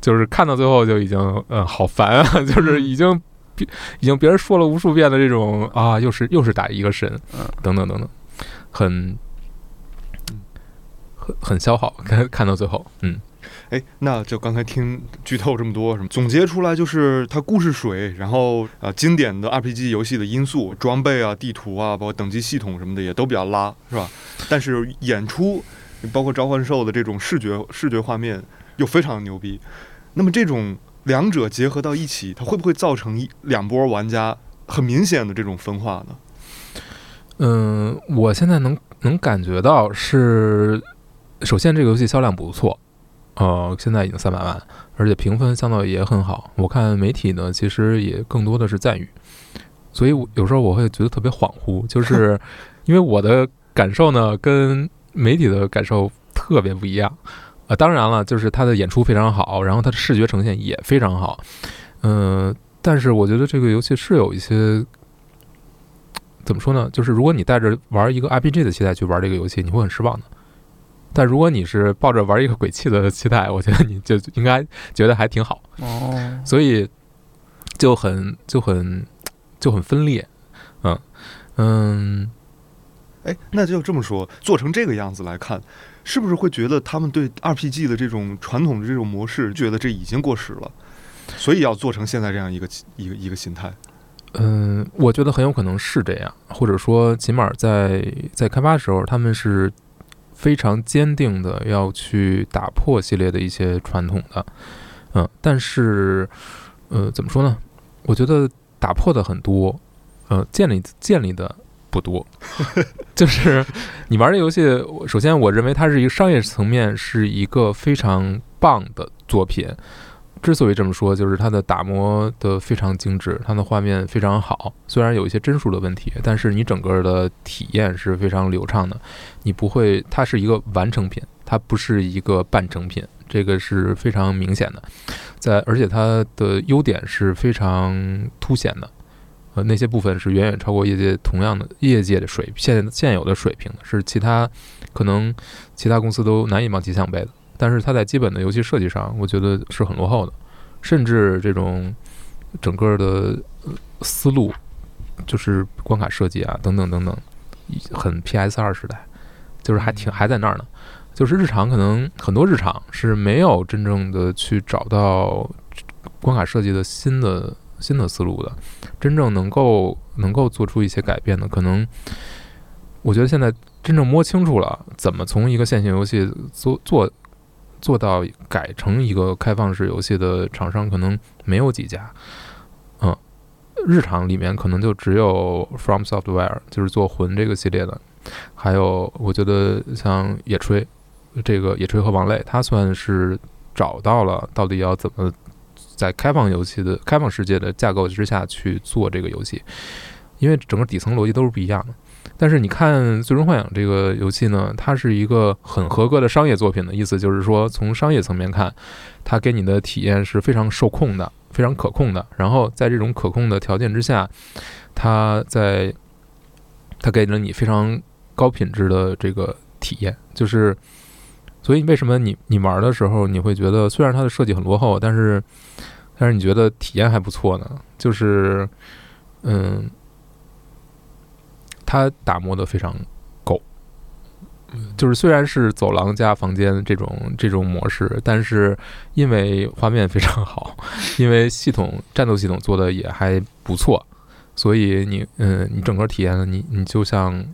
就是看到最后就已经嗯好烦啊，*laughs* 就是已经。已经别人说了无数遍的这种啊，又是又是打一个神，等等等等，很很很消耗。看看到最后，嗯，哎，那就刚才听剧透这么多，什么总结出来就是它故事水，然后啊，经典的 RPG 游戏的因素，装备啊、地图啊，包括等级系统什么的也都比较拉，是吧？但是演出，包括召唤兽的这种视觉视觉画面又非常牛逼。那么这种。两者结合到一起，它会不会造成一两波玩家很明显的这种分化呢？嗯，我现在能能感觉到是，首先这个游戏销量不错，呃，现在已经三百万，而且评分相对也很好。我看媒体呢，其实也更多的是赞誉，所以有时候我会觉得特别恍惚，就是 *laughs* 因为我的感受呢，跟媒体的感受特别不一样。呃，当然了，就是他的演出非常好，然后他的视觉呈现也非常好。嗯、但是我觉得这个游戏是有一些怎么说呢？就是如果你带着玩一个 RPG 的期待去玩这个游戏，你会很失望的。但如果你是抱着玩一个鬼泣的期待，我觉得你就应该觉得还挺好。哦，所以就很就很就很分裂，嗯嗯，哎，那就这么说，做成这个样子来看，是不是会觉得他们对 RPG 的这种传统的这种模式，觉得这已经过时了，所以要做成现在这样一个一个一个心态？嗯，我觉得很有可能是这样，或者说，起码在在开发的时候，他们是非常坚定的要去打破系列的一些传统的，嗯，但是，呃，怎么说呢？我觉得打破的很多，呃，建立建立的不多，*laughs* 就是你玩这游戏，首先我认为它是一个商业层面是一个非常棒的作品。之所以这么说，就是它的打磨的非常精致，它的画面非常好。虽然有一些帧数的问题，但是你整个的体验是非常流畅的。你不会，它是一个完成品，它不是一个半成品，这个是非常明显的。在而且它的优点是非常凸显的，呃，那些部分是远远超过业界同样的业界的水现现有的水平的，是其他可能其他公司都难以望其项背的。但是它在基本的游戏设计上，我觉得是很落后的，甚至这种整个的呃思路，就是关卡设计啊，等等等等，很 PS 二时代，就是还挺还在那儿呢。就是日常可能很多日常是没有真正的去找到关卡设计的新的新的思路的，真正能够能够做出一些改变的，可能我觉得现在真正摸清楚了怎么从一个线性游戏做做做到改成一个开放式游戏的厂商，可能没有几家。嗯，日常里面可能就只有 From Software，就是做魂这个系列的，还有我觉得像野炊，这个野炊和王类，它算是找到了到底要怎么在开放游戏的开放世界的架构之下去做这个游戏，因为整个底层逻辑都是不一样的。但是你看《最终幻想》这个游戏呢，它是一个很合格的商业作品的意思，就是说从商业层面看，它给你的体验是非常受控的、非常可控的。然后在这种可控的条件之下，它在它给了你非常高品质的这个体验，就是所以为什么你你玩的时候你会觉得虽然它的设计很落后，但是但是你觉得体验还不错呢？就是嗯。它打磨的非常够，就是虽然是走廊加房间这种这种模式，但是因为画面非常好，*laughs* 因为系统战斗系统做的也还不错，所以你嗯，你整个体验你你就像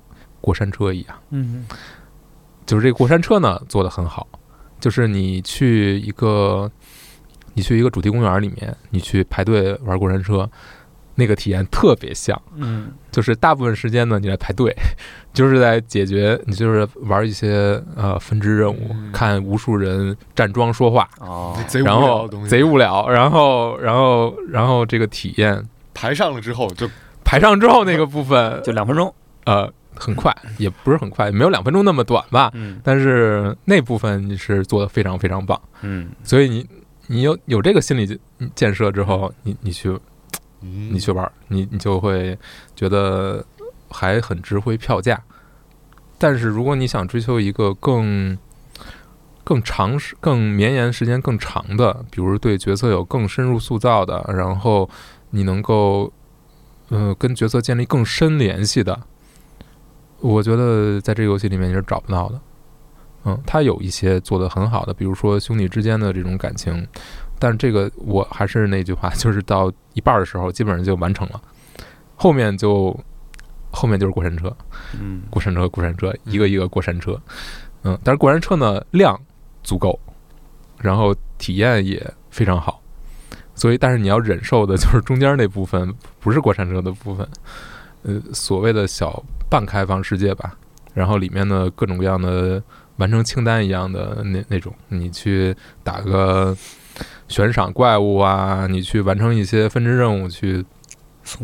过山车一样，嗯就是这个过山车呢做的很好，就是你去一个你去一个主题公园里面，你去排队玩过山车，那个体验特别像。嗯。就是大部分时间呢，你在排队，*laughs* 就是在解决，你就是玩一些呃分支任务，嗯。看无数人站桩说话，哦，贼无然后聊的东西，贼无聊，然后然后然后这个体验排上了之后就排上之后那个部分，就两分钟，呃很快，也不是很快，没有两分钟那么短吧，嗯。但是那部分你是做的非常非常棒，嗯。所以你你有有这个心理建设之后，你你去你你去玩儿，你你就会觉得还很值回票价。但是如果你想追求一个更更长时、更绵延时间更长的，比如对角色有更深入塑造的，然后你能够呃跟角色建立更深联系的，我觉得在这个游戏里面你是找不到的。嗯，它有一些做得很好的，比如说兄弟之间的这种感情，但是这个我还是那句话，就是到一半儿的时候，基本上就完成了，后面就后面就是过山车，嗯。过山车，过山车，一个一个过山车，嗯，但是过山车呢量足够，然后体验也非常好，所以但是你要忍受的就是中间那部分不是过山车的部分，呃，所谓的小半开放世界吧，然后里面的各种各样的完成清单一样的那那种，你去打个悬赏怪物啊，你去完成一些分支任务去，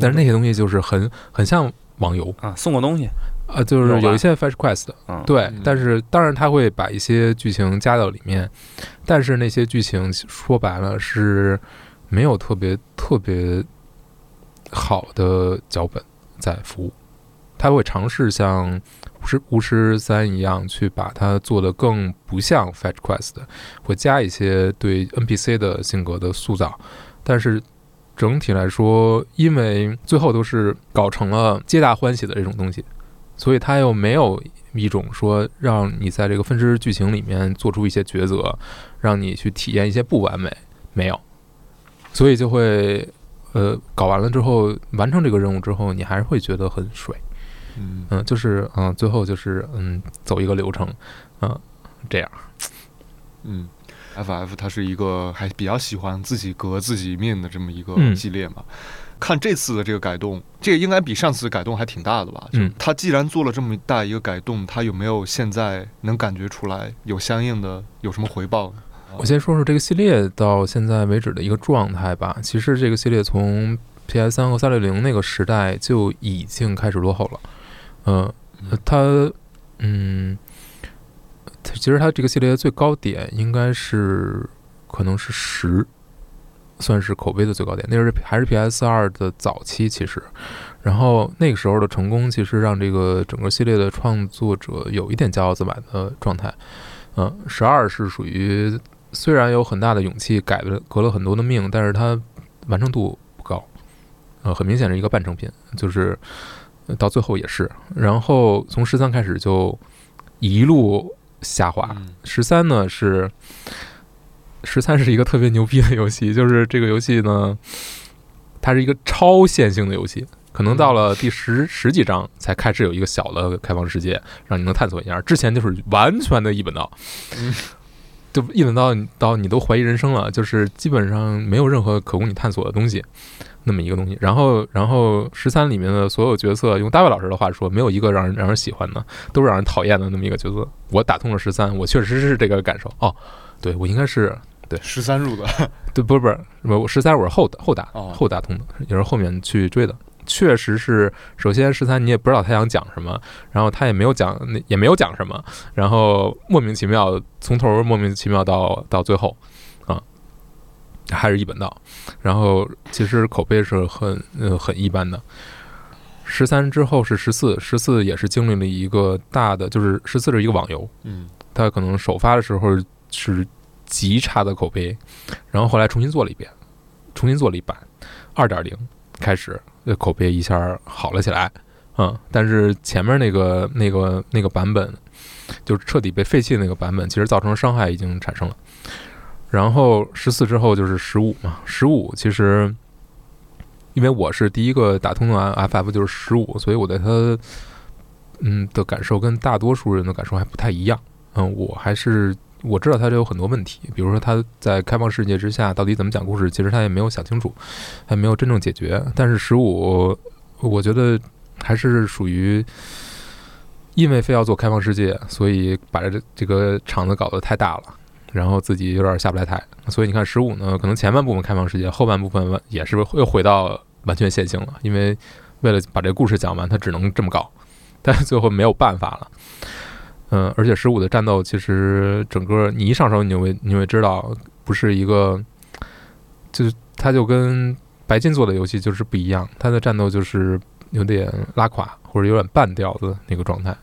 但是那些东西就是很很像网游啊送个东西，呃，就是有一些 Fetch Quest，嗯，对嗯，但是当然他会把一些剧情加到里面，但是那些剧情说白了是没有特别特别好的脚本在服务，他会尝试像巫师巫师三一样去把它做得更不像 Fetch Quest，会加一些对 NPC 的性格的塑造，但是。整体来说，因为最后都是搞成了皆大欢喜的这种东西，所以他又没有一种说让你在这个分支剧情里面做出一些抉择，让你去体验一些不完美，没有，所以就会呃搞完了之后，完成这个任务之后，你还是会觉得很水，嗯嗯，就是嗯、最后就是嗯走一个流程，嗯、这样，嗯，FF 它是一个还比较喜欢自己革自己命的这么一个嗯系列嘛。看这次的这个改动，这个应该比上次改动还挺大的吧？就嗯它既然做了这么大一个改动，它有没有现在能感觉出来有相应的有什么回报呢？我先说说这个系列到现在为止的一个状态吧。其实这个系列从 PS 三和三六零那个时代就已经开始落后了。嗯、呃，它，嗯，它其实它这个系列的最高点应该是可能是十，算是口碑的最高点。那是还是 PS 二的早期，其实，然后那个时候的成功，其实让这个整个系列的创作者有一点骄傲自满的状态。嗯，十二是属于虽然有很大的勇气改了革了很多的命，但是它完成度不高，呃，很明显是一个半成品，就是呃到最后也是。然后从十三开始就一路下滑，嗯十三呢是十三是一个特别牛逼的游戏，就是这个游戏呢，它是一个超线性的游戏，可能到了第十十几章才开始有一个小的开放世界，让你能探索一下。之前就是完全的一本道，嗯就一等到你到你都怀疑人生了，就是基本上没有任何可供你探索的东西，那么一个东西。然后，然后十三里面的所有角色，用大卫老师的话说，没有一个让人让人喜欢的，都是让人讨厌的那么一个角色。我打通了十三，我确实是这个感受。哦，对我应该是对十三入的，*laughs* 对，不是不是，我十三我是后打后打哦后打通的，也是后面去追的。确实是，首先十三你也不知道他想讲什么，然后他也没有讲，那也没有讲什么，然后莫名其妙从头莫名其妙到到最后，啊，还是一本道。然后其实口碑是很呃很一般的。十三之后是十四，十四也是经历了一个大的，就是十四是一个网游，嗯它可能首发的时候是极差的口碑，然后后来重新做了一遍，重新做了一版，二点零开始，呃，口碑一下好了起来，嗯，但是前面那个那个那个版本，就是彻底被废弃那个版本，其实造成伤害已经产生了。然后十四之后就是十五嘛，十五其实因为我是第一个打通的 FF 就是十五，所以我对它嗯的感受跟大多数人的感受还不太一样。嗯，我还是我知道它这有很多问题，比如说它在开放世界之下到底怎么讲故事，其实它也没有想清楚，还没有真正解决。但是十五，我觉得还是属于因为非要做开放世界，所以把这这个场子搞得太大了，然后自己有点下不来台。所以你看十五呢，可能前半部分开放世界，后半部分也是又回到完全线性了，因为为了把这个故事讲完，它只能这么搞，但是最后没有办法了。嗯，而且十五的战斗其实整个你一上手，你就会你会知道，不是一个，就是它就跟白金做的游戏就是不一样，它的战斗就是有点拉垮或者有点半掉的那个状态。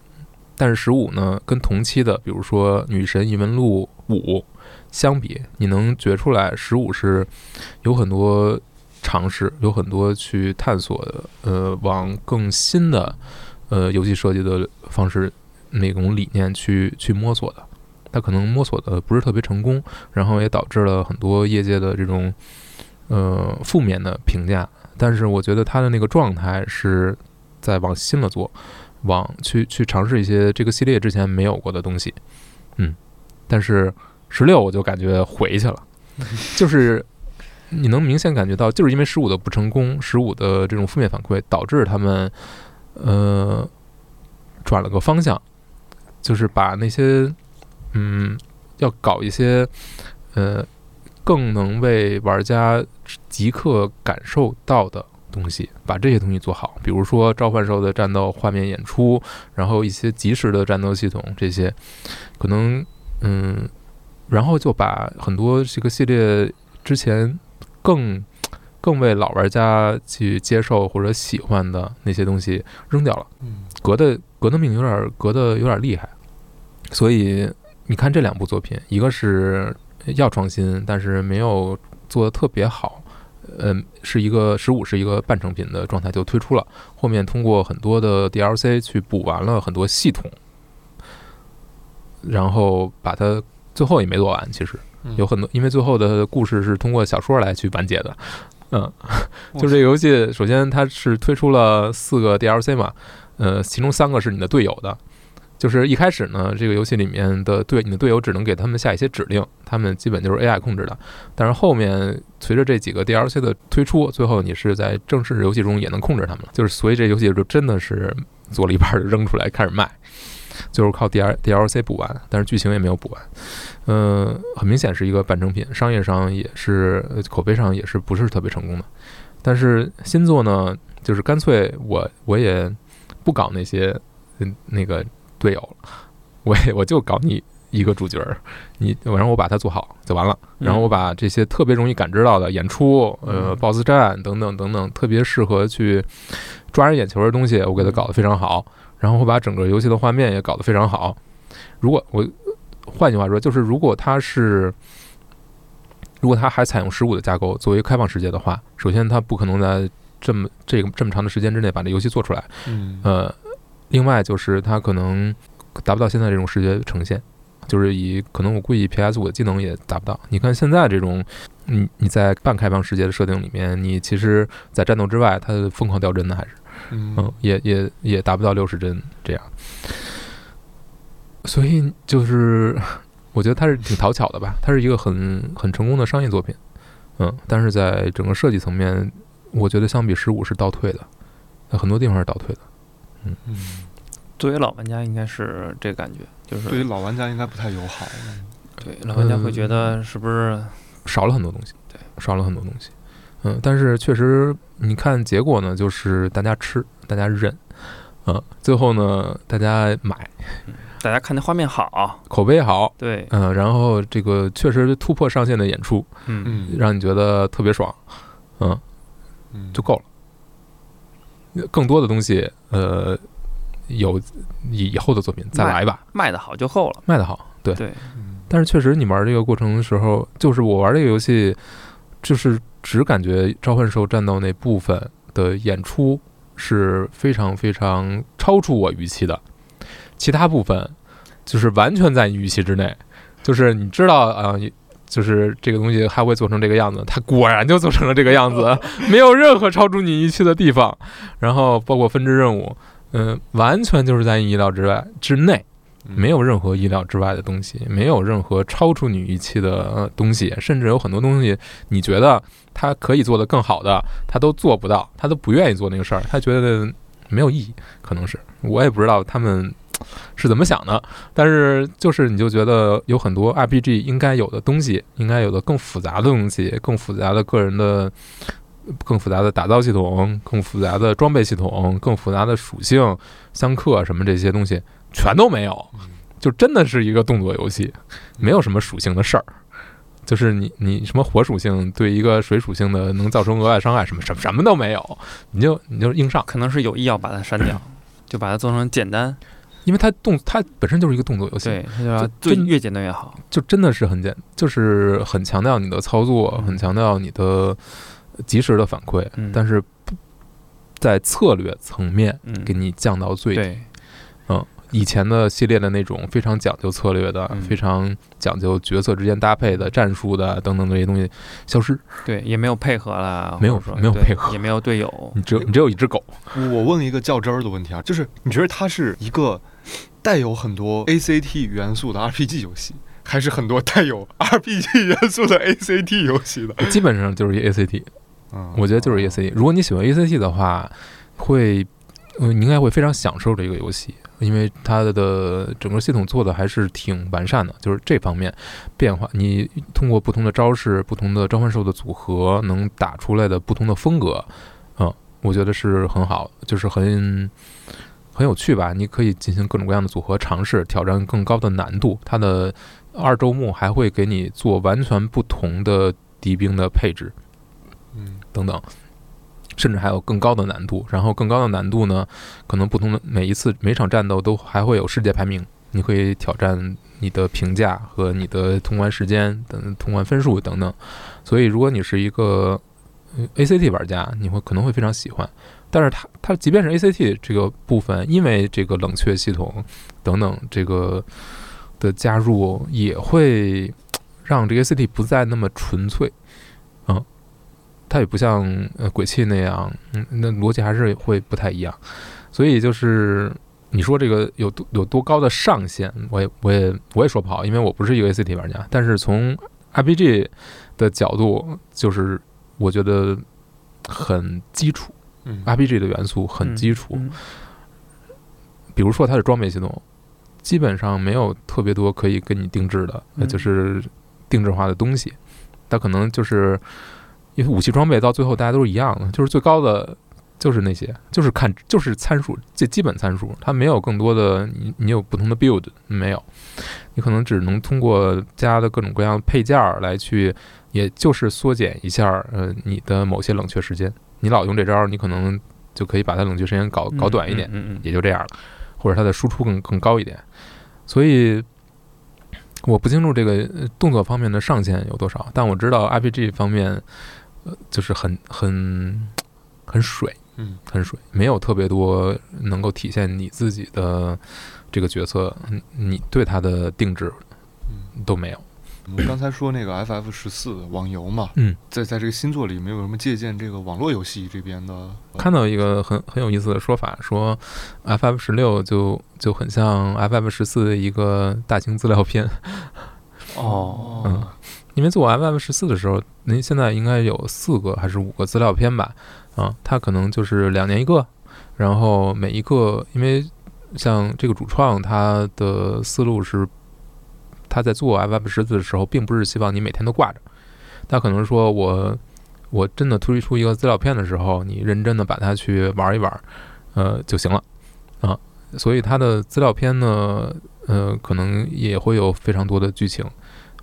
但是十五呢，跟同期的比如说《女神异闻录五》相比，你能觉出来十五是有很多尝试，有很多去探索，呃，往更新的呃游戏设计的方式。那种理念去去摸索的，他可能摸索的不是特别成功，然后也导致了很多业界的这种呃负面的评价。但是我觉得他的那个状态是在往新了做，往去去尝试一些这个系列之前没有过的东西。嗯，但是十六我就感觉回去了，*laughs* 就是你能明显感觉到，就是因为十五的不成功，十五的这种负面反馈，导致他们呃转了个方向。就是把那些，嗯，要搞一些，呃，更能为玩家即刻感受到的东西，把这些东西做好，比如说召唤兽的战斗画面演出，然后一些即时的战斗系统这些，可能嗯，然后就把很多这个系列之前更更为老玩家去接受或者喜欢的那些东西扔掉了，嗯。革的革的命有点革的有点厉害，所以你看这两部作品，一个是要创新，但是没有做的特别好，嗯，是一个十五是一个半成品的状态就推出了，后面通过很多的 DLC 去补完了很多系统，然后把它最后也没做完，其实嗯。有很多，因为最后的故事是通过小说来去完结的，嗯，就这个游戏，首先它是推出了四个 DLC 嘛，呃，其中三个是你的队友的，就是一开始呢，这个游戏里面的队你的队友只能给他们下一些指令，他们基本就是 AI 控制的。但是后面随着这几个 DLC 的推出，最后你是在正式游戏中也能控制他们了。就是所以这游戏就真的是做了一半儿就扔出来开始卖，就是靠 D L DLC 补完，但是剧情也没有补完。嗯、很明显是一个半成品，商业上也是口碑上也是不是特别成功的。但是新作呢，就是干脆我我也不搞那些嗯那个队友了，我也我就搞你一个主角儿，你然后我把它做好就完了，然后我把这些特别容易感知到的演出、呃嗯 BOSS 战等等等等，特别适合去抓人眼球的东西，我给它搞得非常好，然后我把整个游戏的画面也搞得非常好。如果我换句话说，就是如果它是如果它还采用十五的架构作为开放世界的话，首先它不可能在这么这个这么长的时间之内把这游戏做出来，嗯呃，另外就是它可能达不到现在这种视觉呈现，就是以可能我估计 PS 五的技能也达不到。你看现在这种，你你在半开放世界的设定里面，你其实在战斗之外，它疯狂掉帧的还是，嗯嗯，也也也达不到六十帧这样。所以就是我觉得它是挺讨巧的吧，它是一个很很成功的商业作品，嗯，但是在整个设计层面，我觉得相比十五是倒退的，在很多地方是倒退的。嗯，作为老玩家应该是这个感觉，就是对于老玩家应该不太友好。对老玩家会觉得是不是少了很多东西，对，少了很多东西。嗯，但是确实，你看结果呢，就是大家吃，大家忍，嗯，最后呢，大家买，大家看那画面好？口碑好，对，嗯，然后这个确实突破上限的演出，嗯，嗯，让你觉得特别爽，嗯，嗯就够了。更多的东西，呃，有以以后的作品再来吧，卖的好就够了。卖得好，对。但是确实，你玩这个过程的时候，就是我玩这个游戏，就是只感觉召唤兽战斗那部分的演出是非常非常超出我预期的，其他部分就是完全在你预期之内。就是你知道啊、呃就是这个东西还会做成这个样子，它果然就做成了这个样子，*laughs* 没有任何超出你预期的地方。然后包括分支任务，嗯、完全就是在你意料之外之内。没有任何意料之外的东西，没有任何超出你预期的呃东西，甚至有很多东西你觉得他可以做得更好的，他都做不到，他都不愿意做那个事儿，他觉得没有意义，可能是我也不知道他们是怎么想的，但是就是你就觉得有很多 RPG 应该有的东西，应该有的更复杂的东西，更复杂的个人的。更复杂的打造系统，更复杂的装备系统，更复杂的属性、相克什么这些东西全都没有，就真的是一个动作游戏，没有什么属性的事儿。就是你你什么火属性对一个水属性的能造成额外伤害，什么什么什么都没有，你就你就硬上，可能是有意要把它删掉，就把它做成简单。因为它动它本身就是一个动作游戏，对，它就要就越简单越好。就真的是很简，就是很强调你的操作，嗯很强调你的及时的反馈，嗯但是不在策略层面嗯，给你降到最低。嗯，以前的系列的那种非常讲究策略的、嗯非常讲究角色之间搭配的战术的等等这些东西消失，对，也没有配合了，没有说没有配合也没有队友。你只有你只有一只狗，我问一个较真儿的问题啊，就是你觉得它是一个带有很多 ACT 元素的 RPG 游戏，还是很多带有 RPG 元素的 ACT 游戏的？基本上就是一 ACT，嗯，我觉得就是 ACT。如果你喜欢 ACT 的话，会呃你应该会非常享受这个游戏，因为它的整个系统做的还是挺完善的，就是这方面变化，你通过不同的招式、不同的召唤兽的组合，能打出来的不同的风格。嗯，我觉得是很好，就是很很有趣吧。你可以进行各种各样的组合尝试，挑战更高的难度。它的二周目还会给你做完全不同的敌兵的配置嗯等等，甚至还有更高的难度。然后更高的难度呢，可能不同的每一次每场战斗都还会有世界排名，你可以挑战你的评价和你的通关时间等通关分数等等。所以，如果你是一个呃 ACT 玩家，你会可能会非常喜欢。但是它它即便是 ACT 这个部分，因为这个冷却系统等等这个的加入，也会让这个 ACT 不再那么纯粹。嗯，它也不像呃鬼泣那样，嗯，那逻辑还是会不太一样。所以就是你说这个有多有多高的上限，我也我也我也说不好，因为我不是一个 ACT 玩家。但是从 RPG 的角度，就是我觉得很基础，RPG 的元素很基础。嗯比如说它的装备系统，基本上没有特别多可以给你定制的，就是定制化的东西。它可能就是因为武器装备到最后大家都是一样的，就是最高的就是那些，就是看就是参数最基本参数，它没有更多的你你有不同的 build 没有，你可能只能通过加的各种各样的配件儿来去，也就是缩减一下呃你的某些冷却时间。你老用这招，你可能就可以把它冷却时间搞搞短一点。嗯嗯也就这样了，或者它的输出更更高一点。所以我不清楚这个呃动作方面的上限有多少，但我知道 RPG 方面，呃，就是很很很水，嗯很水，没有特别多能够体现你自己的这个角色，嗯你对它的定制嗯。都没有。我们刚才说那个 FF 十四网游嘛，嗯，在在这个新作里没有什么借鉴这个网络游戏这边的，看到一个很很有意思的说法，说 FF 十六就就很像 FF 十四的一个大型资料片。哦。*laughs* 嗯。因为做 FF 十四的时候，您现在应该有四个还是五个资料片吧？啊，它可能就是两年一个，然后每一个，因为像这个主创他的思路是，他在做 FF 十四的时候，并不是希望你每天都挂着，他可能说我我真的推出一个资料片的时候，你认真的把它去玩一玩，呃就行了啊。所以它的资料片呢，呃，可能也会有非常多的剧情，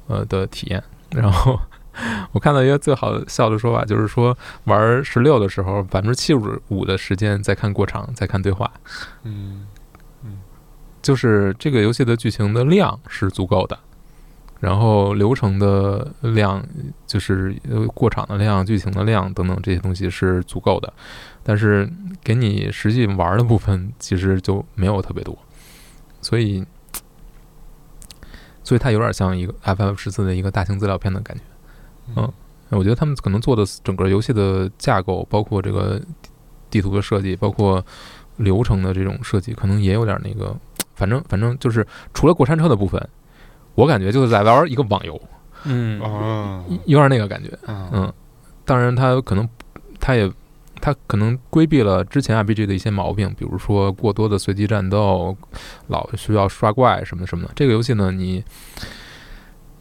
呃的体验。然后 *laughs* 我看到一个最好笑的说法，就是说玩十六的时候，百分之七十五的时间在看过场，在看对话，嗯就是这个游戏的剧情的量是足够的，然后流程的量，就是呃过场的量、剧情的量等等这些东西是足够的，但是给你实际玩的部分其实就没有特别多，所以，所以它有点像一个 FF 十四的一个大型资料片的感觉。嗯我觉得他们可能做的整个游戏的架构，包括这个地图的设计，包括流程的这种设计，可能也有点那个，反正反正就是除了过山车的部分，我感觉就是在玩一个网游，嗯哦，有点那个感觉。嗯嗯，当然他可能他也他可能规避了之前 RPG 的一些毛病，比如说过多的随机战斗，老需要刷怪什么什么的。这个游戏呢，你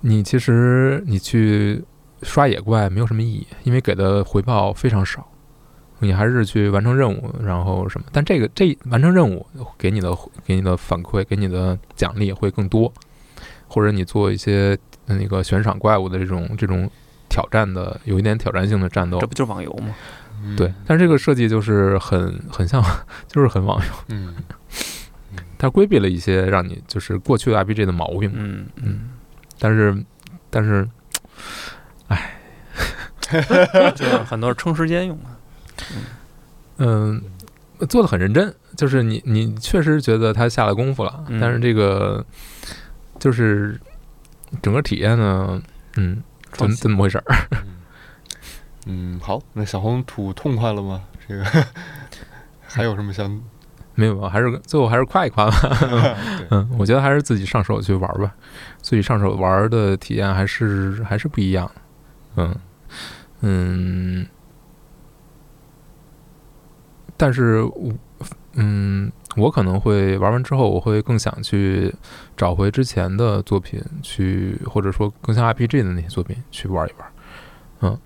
你其实你去刷野怪没有什么意义，因为给的回报非常少。你还是去完成任务，然后什么？但这个这完成任务给你的给你的反馈，给你的奖励会更多，或者你做一些呃那个悬赏怪物的这种这种挑战的，有一点挑战性的战斗这，不就是网游吗？嗯对。但是这个设计就是很很像，*laughs* 就是很网游，嗯它规避了一些让你就是过去的 RPG 的毛病，嗯嗯，但是但是 *laughs* 就是很多是撑时间用的。嗯，做的很认真，就是你你确实觉得他下了功夫了，嗯但是这个就是整个体验呢，嗯，怎怎么回事儿？*laughs* 嗯，好，那小红吐痛快了吗？这个还有什么想？没有吧，还是最后还是夸一夸吧。*laughs* 嗯，我觉得还是自己上手去玩吧，自己上手玩的体验还是还是不一样。嗯嗯，但是我嗯，我可能会玩完之后，我会更想去找回之前的作品去，或者说更像 RPG 的那些作品去玩一玩。嗯，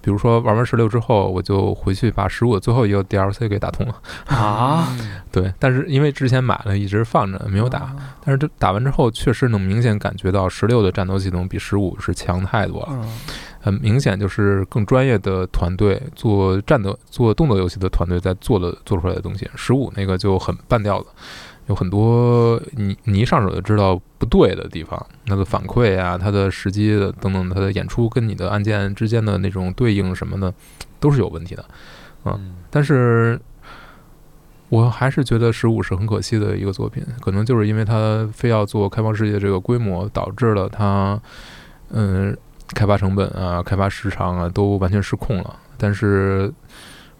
比如说玩完十六之后，我就回去把十五的最后一个 DLC 给打通了。啊，*laughs* 对，但是因为之前买了，一直放着没有打，但是这打完之后，确实能明显感觉到十六的战斗系统比十五是强太多了。嗯很明显就是更专业的团队做战斗、做动作游戏的团队在做的做出来的东西。十五那个就很半吊子，有很多你你一上手就知道不对的地方，它的反馈啊，它的时机的等等，它的演出跟你的按键之间的那种对应什么的，都是有问题的。嗯但是我还是觉得十五是很可惜的一个作品，可能就是因为它非要做开放世界这个规模，导致了它，嗯，开发成本啊、开发时长啊都完全失控了。但是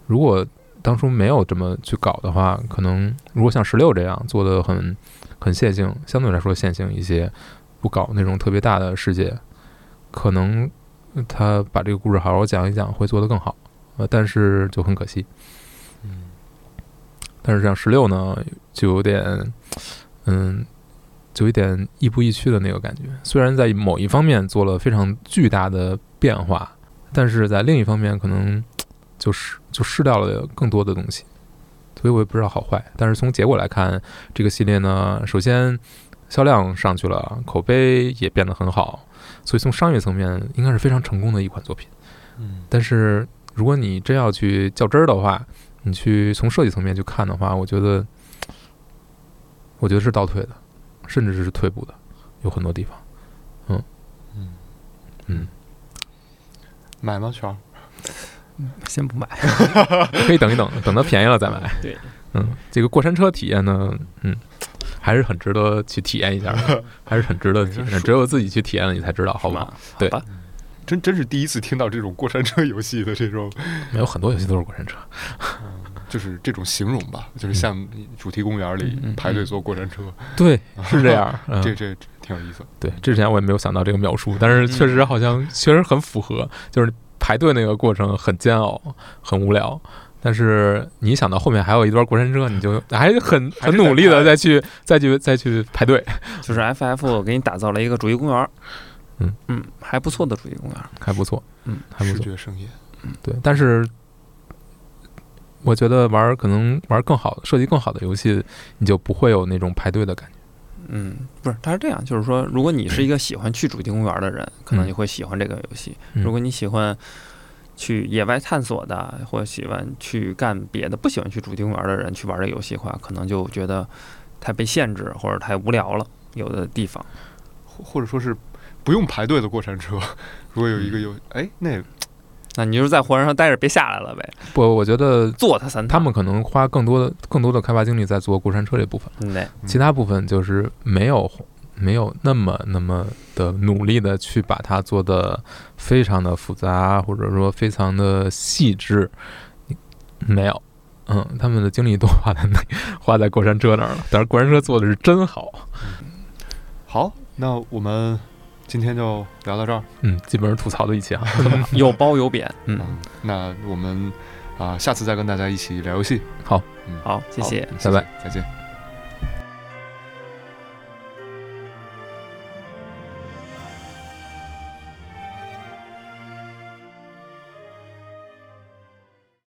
如果当初没有这么去搞的话，可能如果像十六这样做的很很线性，相对来说线性一些，不搞那种特别大的世界，可能他把这个故事好好讲一讲，会做得更好。呃，但是就很可惜。嗯但是像十六呢，就有点，嗯，就有点亦步亦趋的那个感觉。虽然在某一方面做了非常巨大的变化，但是在另一方面可能就是就失掉了更多的东西。所以我也不知道好坏。但是从结果来看，这个系列呢，首先销量上去了，口碑也变得很好，所以从商业层面应该是非常成功的一款作品。嗯但是如果你真要去较真儿的话，你去从设计层面去看的话，我觉得，我觉得是倒退的，甚至是退步的，有很多地方。嗯嗯嗯，买吗？圈儿？先不买。*laughs* 可以等一等，等它便宜了再买。对，嗯，这个过山车体验呢，嗯，还是很值得去体验一下的，*laughs* 还是很值得体验。只有自己去体验了，你才知道，好吧？对吧真真是第一次听到这种过山车游戏的这种，没有很多游戏都是过山车。就是这种形容吧，就是像主题公园里嗯嗯排队坐过山车，对，是这样。*laughs* 嗯、这这挺有意思。对，之前我也没有想到这个描述，但是确实好像确实很符合，就是排队那个过程很煎熬，很无聊。但是你想到后面还有一段过山车，你就 *laughs* 还是很很努力的再去再去再去排队，就是 FF 给你打造了一个主题公园儿，嗯嗯，还不错的主题公园儿。还不错，嗯，还不错。觉盛宴，对，但是我觉得玩儿可能玩儿更好设计更好的游戏，你就不会有那种排队的感觉。嗯，不是，它是这样，就是说，如果你是一个喜欢去主题公园的人，可能嗯你会喜欢这个游戏；嗯如果你喜欢去野外探索的，或者喜欢去干别的，不喜欢去主题公园的人去玩这个游戏的话，可能就觉得太被限制或者太无聊了。有的地方，或或者说是不用排队的过山车。如果有一个嗯有，哎，那个那你就是在火车上待着，别下来了呗，不，我觉得坐它三趟。他们可能花更多的更多的开发精力在做过山车这部分。嗯对，其他部分就是没有没有那么那么的努力的去把它做的非常的复杂，或者说非常的细致，没有。嗯，他们的精力都花在那花在过山车那儿了。但是过山车做的是真好，好，那我们今天就聊到这儿。嗯，基本上吐槽的一期啊。*laughs* 有褒有贬。嗯，嗯，那我们啊、下次再跟大家一起聊游戏。好，嗯，好，谢谢。拜拜，再见。